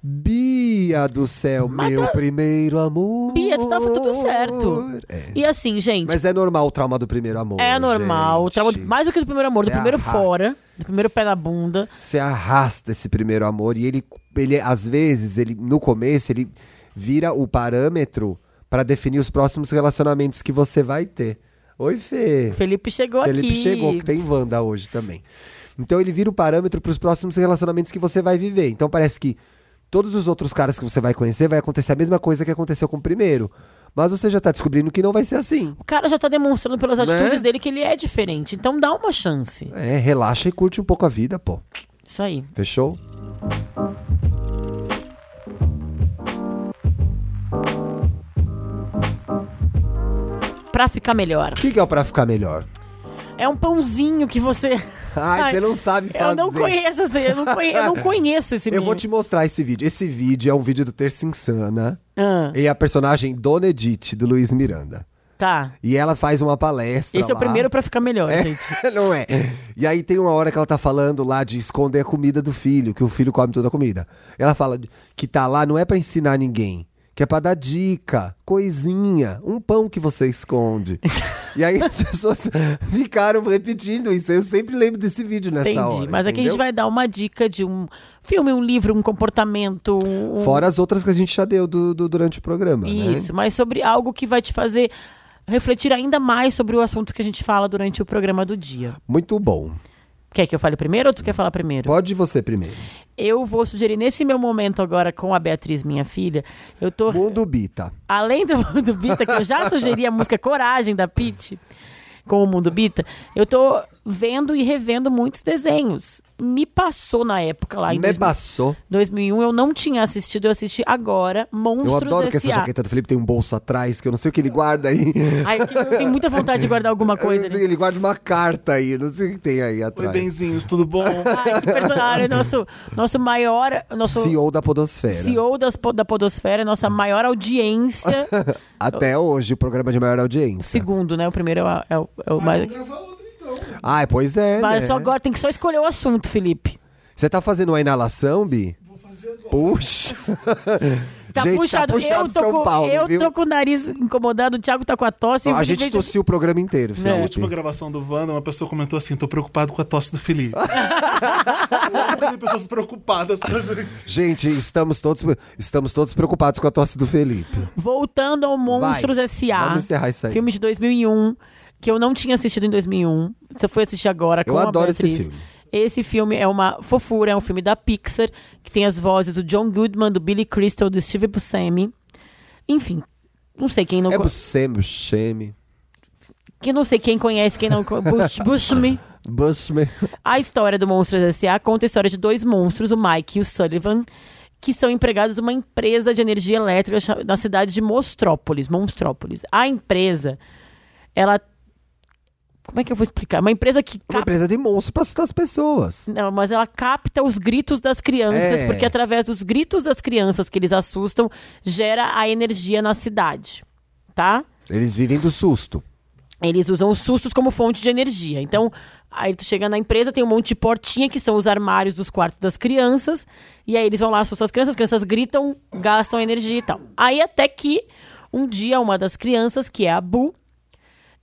Bia do céu, Mas meu tá- primeiro amor. Bia, tu tava tudo certo. É. E assim, gente, Mas é normal o trauma do primeiro amor. é normal. O trauma do- mais do que do primeiro amor, do Cê primeiro arra- fora, do primeiro pé na bunda. Você arrasta esse primeiro amor e ele, ele às vezes, ele no começo, ele vira o parâmetro pra definir os próximos relacionamentos que você vai ter. Oi, Fê. Felipe chegou Felipe aqui. chegou, que tem Wanda hoje também. Então ele vira o parâmetro pros próximos relacionamentos que você vai viver. Então parece que todos os outros caras que você vai conhecer vai acontecer a mesma coisa que aconteceu com o primeiro. Mas você já tá descobrindo que não vai ser assim. O cara já tá demonstrando pelas Né? atitudes dele que ele é diferente. Então dá uma chance. É, relaxa e curte um pouco a vida, pô. Isso aí. Fechou? Pra ficar melhor. O que, que é o pra ficar melhor? É um pãozinho que você. Ai, Ai, você não sabe fazer. Eu não conheço esse, eu não conheço, eu não conheço esse Eu menino. vou te mostrar esse vídeo. Esse vídeo é um vídeo do Terça Insana. Ah, E a personagem Dona Edith, do Luiz Miranda. tá. E ela faz uma palestra Esse é o lá. primeiro pra ficar melhor, É, gente. não é. E aí tem uma hora que ela tá falando lá de esconder a comida do filho, que o filho come toda a comida. Ela fala que tá lá não é pra ensinar ninguém, que é pra dar dica, coisinha, um pão que você esconde. e aí as pessoas ficaram repetindo isso. Eu sempre lembro desse vídeo nessa Entendi. hora. Mas aqui a gente vai dar uma dica de um filme, um livro, um comportamento. Um... Fora as outras que a gente já deu do- do- durante o programa, né? Isso, mas sobre algo que vai te fazer refletir ainda mais sobre o assunto que a gente fala durante o programa do dia. Muito bom. Quer que eu fale primeiro ou tu quer falar primeiro? Pode você primeiro. Eu vou sugerir nesse meu momento agora com a Beatriz, minha filha, eu tô Mundo Bita. além do Mundo Bita, que eu já sugeri a música Coragem da Pete com o Mundo Bita, eu tô vendo e revendo muitos desenhos. Me passou na época lá em Me 2000 passou. 2001, eu não tinha assistido, eu assisti agora Monstros Eu adoro que essa S.A. jaqueta do Felipe tem um bolso atrás, que eu não sei o que ele guarda aí. Ai, eu tenho muita vontade de guardar alguma coisa sei, ali. ele guarda uma carta aí, não sei o que tem aí Oi, atrás. benzinhos, tudo bom? Ai, que personagem, nosso, nosso maior, nosso CEO da Podosfera. CEO das, da Podosfera, nossa maior audiência. Até hoje, o programa de maior audiência. Segundo, né? O primeiro é o, é o, é o mais. Ah, pois é. Mas né? só agora tem que só escolher o assunto, Felipe. Você tá fazendo uma inalação, Bi? Vou fazer agora. Puxa. Tá Gente, puxado. tá puxado eu tô, São com, Paulo, eu viu? tô com o nariz incomodado, o Thiago tá com a tosse. o A gente tossiu o programa inteiro, É. Na Felipe. última gravação do Wanda, uma pessoa comentou assim: tô preocupado com a tosse do Felipe. Tem pessoas preocupadas. Gente, estamos todos, estamos todos preocupados com a tosse do Felipe. Voltando ao Monstros S.A. vamos encerrar isso aí. Filme de 2001, que eu não tinha assistido em 2001. Você foi assistir agora Eu com a adoro esse filme. Esse filme é uma fofura, é um filme da Pixar, que tem as vozes do John Goodman, do Billy Crystal, do Steve Buscemi. Enfim, não sei quem não, É Buscemi, Buscemi, quem não sei quem conhece, quem não co- Bush, Buscemi. Buscemi. A história do Monstros S.A. conta a história de dois monstros, o Mike e o Sullivan, que são empregados de uma empresa de energia elétrica na cidade de Mostrópolis, Monstrópolis. A empresa, ela como é que eu vou explicar? Uma empresa que Uma capta empresa de monstro pra assustar as pessoas. Não, mas ela capta os gritos das crianças, É. porque através dos gritos das crianças que eles assustam, gera a energia na cidade, tá? Eles vivem do susto. Eles usam os sustos como fonte de energia. Então, aí tu chega na empresa, tem um monte de portinha, que são os armários dos quartos das crianças, e aí eles vão lá, assustam as crianças, as crianças gritam, gastam energia e tal. Aí até que, um dia, uma das crianças, que é a Bu,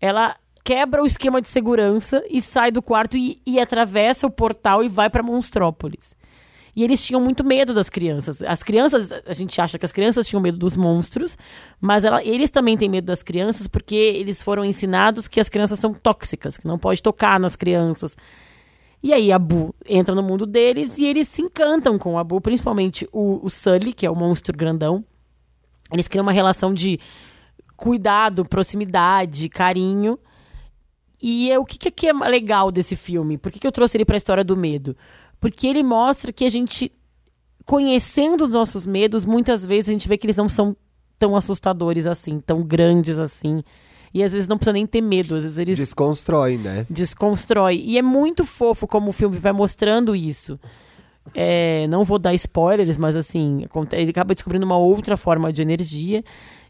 ela quebra o esquema de segurança e sai do quarto e, e atravessa o portal e vai pra Monstrópolis. E eles tinham muito medo das crianças. As crianças, a gente acha que as crianças tinham medo dos monstros, mas ela- eles também têm medo das crianças porque eles foram ensinados que as crianças são tóxicas, que não pode tocar nas crianças. E aí a Bu entra no mundo deles e eles se encantam com a Bu, principalmente o, o Sully, que é o monstro grandão. Eles criam uma relação de cuidado, proximidade, carinho. E é, o que, que que é legal desse filme? Por que, que eu trouxe ele pra história do medo? Porque ele mostra que a gente conhecendo os nossos medos, muitas vezes a gente vê que eles não são tão assustadores assim, tão grandes assim. E às vezes não precisa nem ter medo, às vezes eles Desconstrói, né? desconstrói. E é muito fofo como o filme vai mostrando isso. É, não vou dar spoilers, mas assim, ele acaba descobrindo uma outra forma de energia,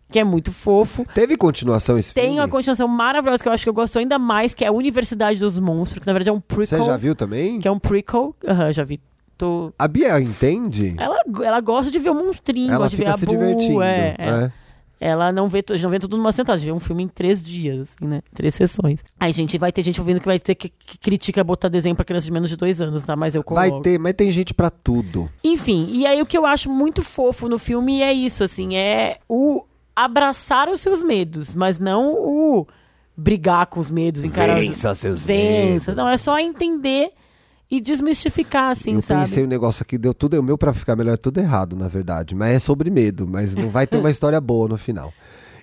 que é muito fofo. Teve continuação esse Tem filme? uma continuação maravilhosa que eu acho que eu gosto ainda mais, que é a Universidade dos Monstros, que na verdade é um prequel. Você já viu também? Que é um prequel. Aham, já vi. Tô... A Bia entende? Ela, ela gosta de ver o monstrinho, Ela gosta de ver a se divertindo. é, é. é. Ela não vê, não vê tudo numa sentada, vê um filme em três dias, assim, né? Três sessões. Aí, gente, vai ter gente ouvindo que vai ter que, que critica botar desenho pra criança de menos de dois anos, tá? Mas eu coloco. Vai ter, mas tem gente pra tudo. Enfim, e aí o que eu acho muito fofo no filme é isso, assim, é o abraçar os seus medos, mas não o brigar com os medos, encarar os... Vença seus Vença. medos. Não, é só entender e desmistificar, assim, eu sabe? pensei um negócio aqui, deu tudo, o meu pra ficar melhor, é tudo errado, na verdade. Mas é sobre medo, mas não vai ter uma história boa no final.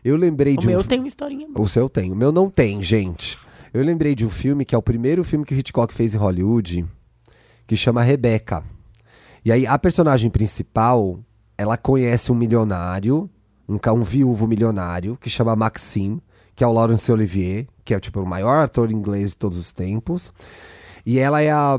Eu lembrei O de um... meu tem uma historinha boa. O seu tem. O meu não tem, gente. Eu lembrei de um filme que é o primeiro filme que o Hitchcock fez em Hollywood, que chama Rebecca. E aí a personagem principal, ela conhece um milionário, um, ca- um viúvo milionário, que chama Maxime, que é o Laurence Olivier, que é tipo o maior ator inglês de todos os tempos. E ela é a.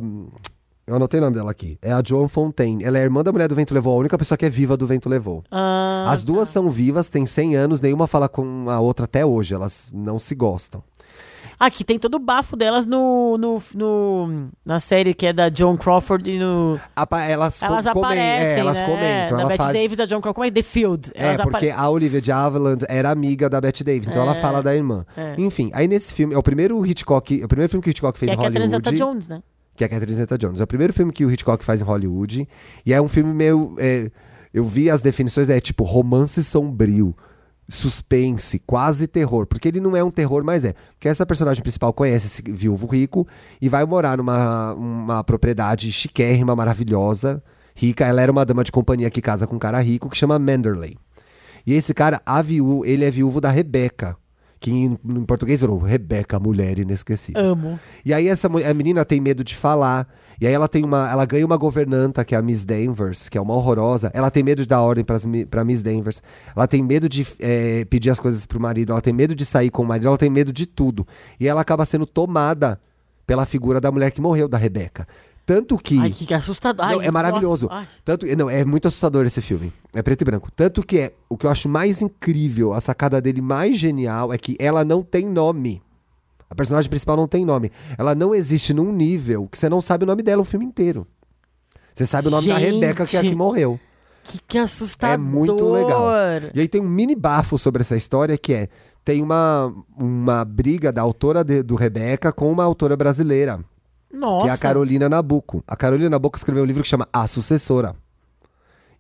Eu anotei o nome dela aqui. É a Joan Fontaine. Ela é irmã da mulher do Vento Levou, a única pessoa que é viva do Vento Levou. Ah, As duas são vivas, têm 100 anos, nenhuma fala com a outra até hoje, elas não se gostam. Aqui tem todo o bafo delas no, no, no- na série que é da John Crawford e no. Apa- elas com- Elas comem- aparecem, é, elas né? comentam. Da ela Bette faz... Davis, da John Crawford. Como é? The Field. É, Elas porque apare- a Olivia de Havilland era amiga da Bette Davis, então ela fala da irmã. é. Enfim, aí nesse filme, é o primeiro Hitchcock, é o primeiro filme que o Hitchcock fez Que é em a Catherine Hollywood. Zeta-Jones, né? que é a Catherine Zeta-Jones. É o primeiro filme que o Hitchcock faz em Hollywood. E é um filme meio. é, eu vi as definições, é tipo romance sombrio, suspense, quase terror. Porque ele não é um terror, mas é. Porque essa personagem principal conhece esse viúvo rico e vai morar numa uma propriedade chiquérrima, maravilhosa, rica. Ela era uma dama de companhia que casa com um cara rico que chama Manderley. E esse cara, a ele é viúvo da Rebeca. Que em, em português virou Rebeca, mulher inesquecível. Amo. E aí essa a menina tem medo de falar. E aí ela tem uma, ela ganha uma governanta que é a Miss Danvers, que é uma horrorosa. Ela tem medo de dar ordem para para Miss Danvers. Ela tem medo de eh, pedir as coisas pro marido. Ela tem medo de sair com o marido. Ela tem medo de tudo. E ela acaba sendo tomada pela figura da mulher que morreu, da Rebeca. Tanto que Ai, que assustador. não, Ai, é maravilhoso. nossa. Tanto, não, é muito assustador esse filme. É preto e branco. Tanto que é o que eu acho mais incrível, a sacada dele mais genial é que ela não tem nome. A personagem principal não tem nome. Ela não existe num nível que você não sabe o nome dela o filme inteiro. Você sabe o nome da Gente. Rebeca, que é a que morreu. Que, que assustador. É muito legal. E aí tem um mini bafo sobre essa história que é tem uma, uma briga da autora de- do Rebeca com uma autora brasileira Nossa. que é a Carolina Nabuco. A Carolina Nabuco escreveu um livro que chama A Sucessora.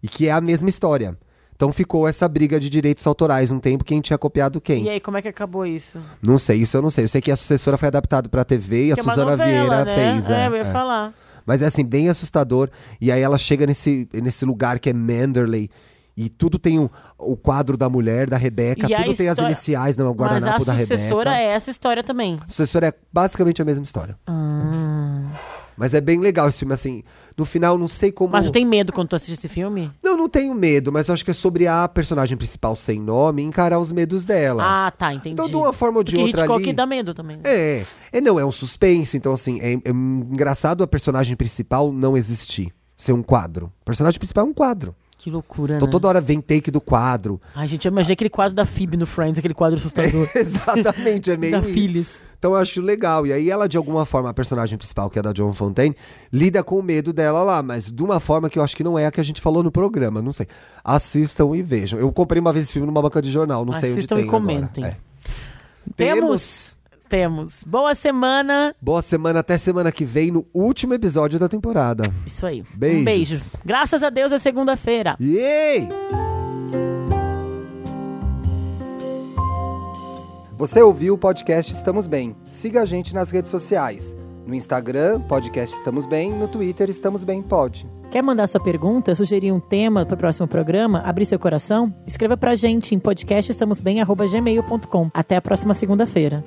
E que é a mesma história. Então ficou essa briga de direitos autorais um tempo, quem tinha copiado quem. E aí, como é que acabou isso? Não sei, isso eu não sei. Eu sei que a sucessora foi adaptado pra TV e a Que é uma Suzana novela, Vieira né? fez. É, é, eu ia é. falar. Mas é assim, bem assustador. E aí ela chega nesse, nesse lugar que é Manderley. E tudo tem o, o quadro da mulher, da Rebeca, a tudo tem as história- iniciais no Mas a guardanapo da sucessora Rebeca. é essa história também. A sucessora é basicamente a mesma história. Mas é bem legal esse filme, assim. No final, não sei como. Mas tu tem medo quando tu assiste esse filme? Não, não tenho medo, mas eu acho que é sobre a personagem principal sem nome encarar os medos dela. Ah, tá, entendi. Então, de uma forma ou de Porque outra Hitchcock ali- dá medo também. né? É, é, não, é um suspense, então assim, é, é engraçado a personagem principal não existir, ser um quadro. O personagem principal é um quadro. Que loucura, Então né? toda hora vem take do quadro. Ai, gente, eu imaginei aquele quadro da Phoebe no Friends, aquele quadro assustador. Exatamente, é meio da isso. Phyllis. Então eu acho legal. E aí ela, de alguma forma, a personagem principal, que é da John Fontaine, lida com o medo dela lá, mas de uma forma que eu acho que não é a que a gente falou no programa, não sei. Assistam e vejam. Eu comprei uma vez esse filme numa banca de jornal, não sei onde Assistam tem e agora. comentem. É. Temos? Temos. Boa semana. Boa semana, até semana que vem, no último episódio da temporada. Isso aí. Beijos. Um beijo. Graças a Deus é segunda-feira. Yay! Você ouviu o podcast Estamos Bem. Siga a gente nas redes sociais. No Instagram, podcast Estamos Bem. No Twitter, Estamos Bem Pod. Quer mandar sua pergunta, sugerir um tema para o próximo programa, abrir seu coração? Escreva pra gente em podcastestamosbem.gmail.com. Até a próxima segunda-feira.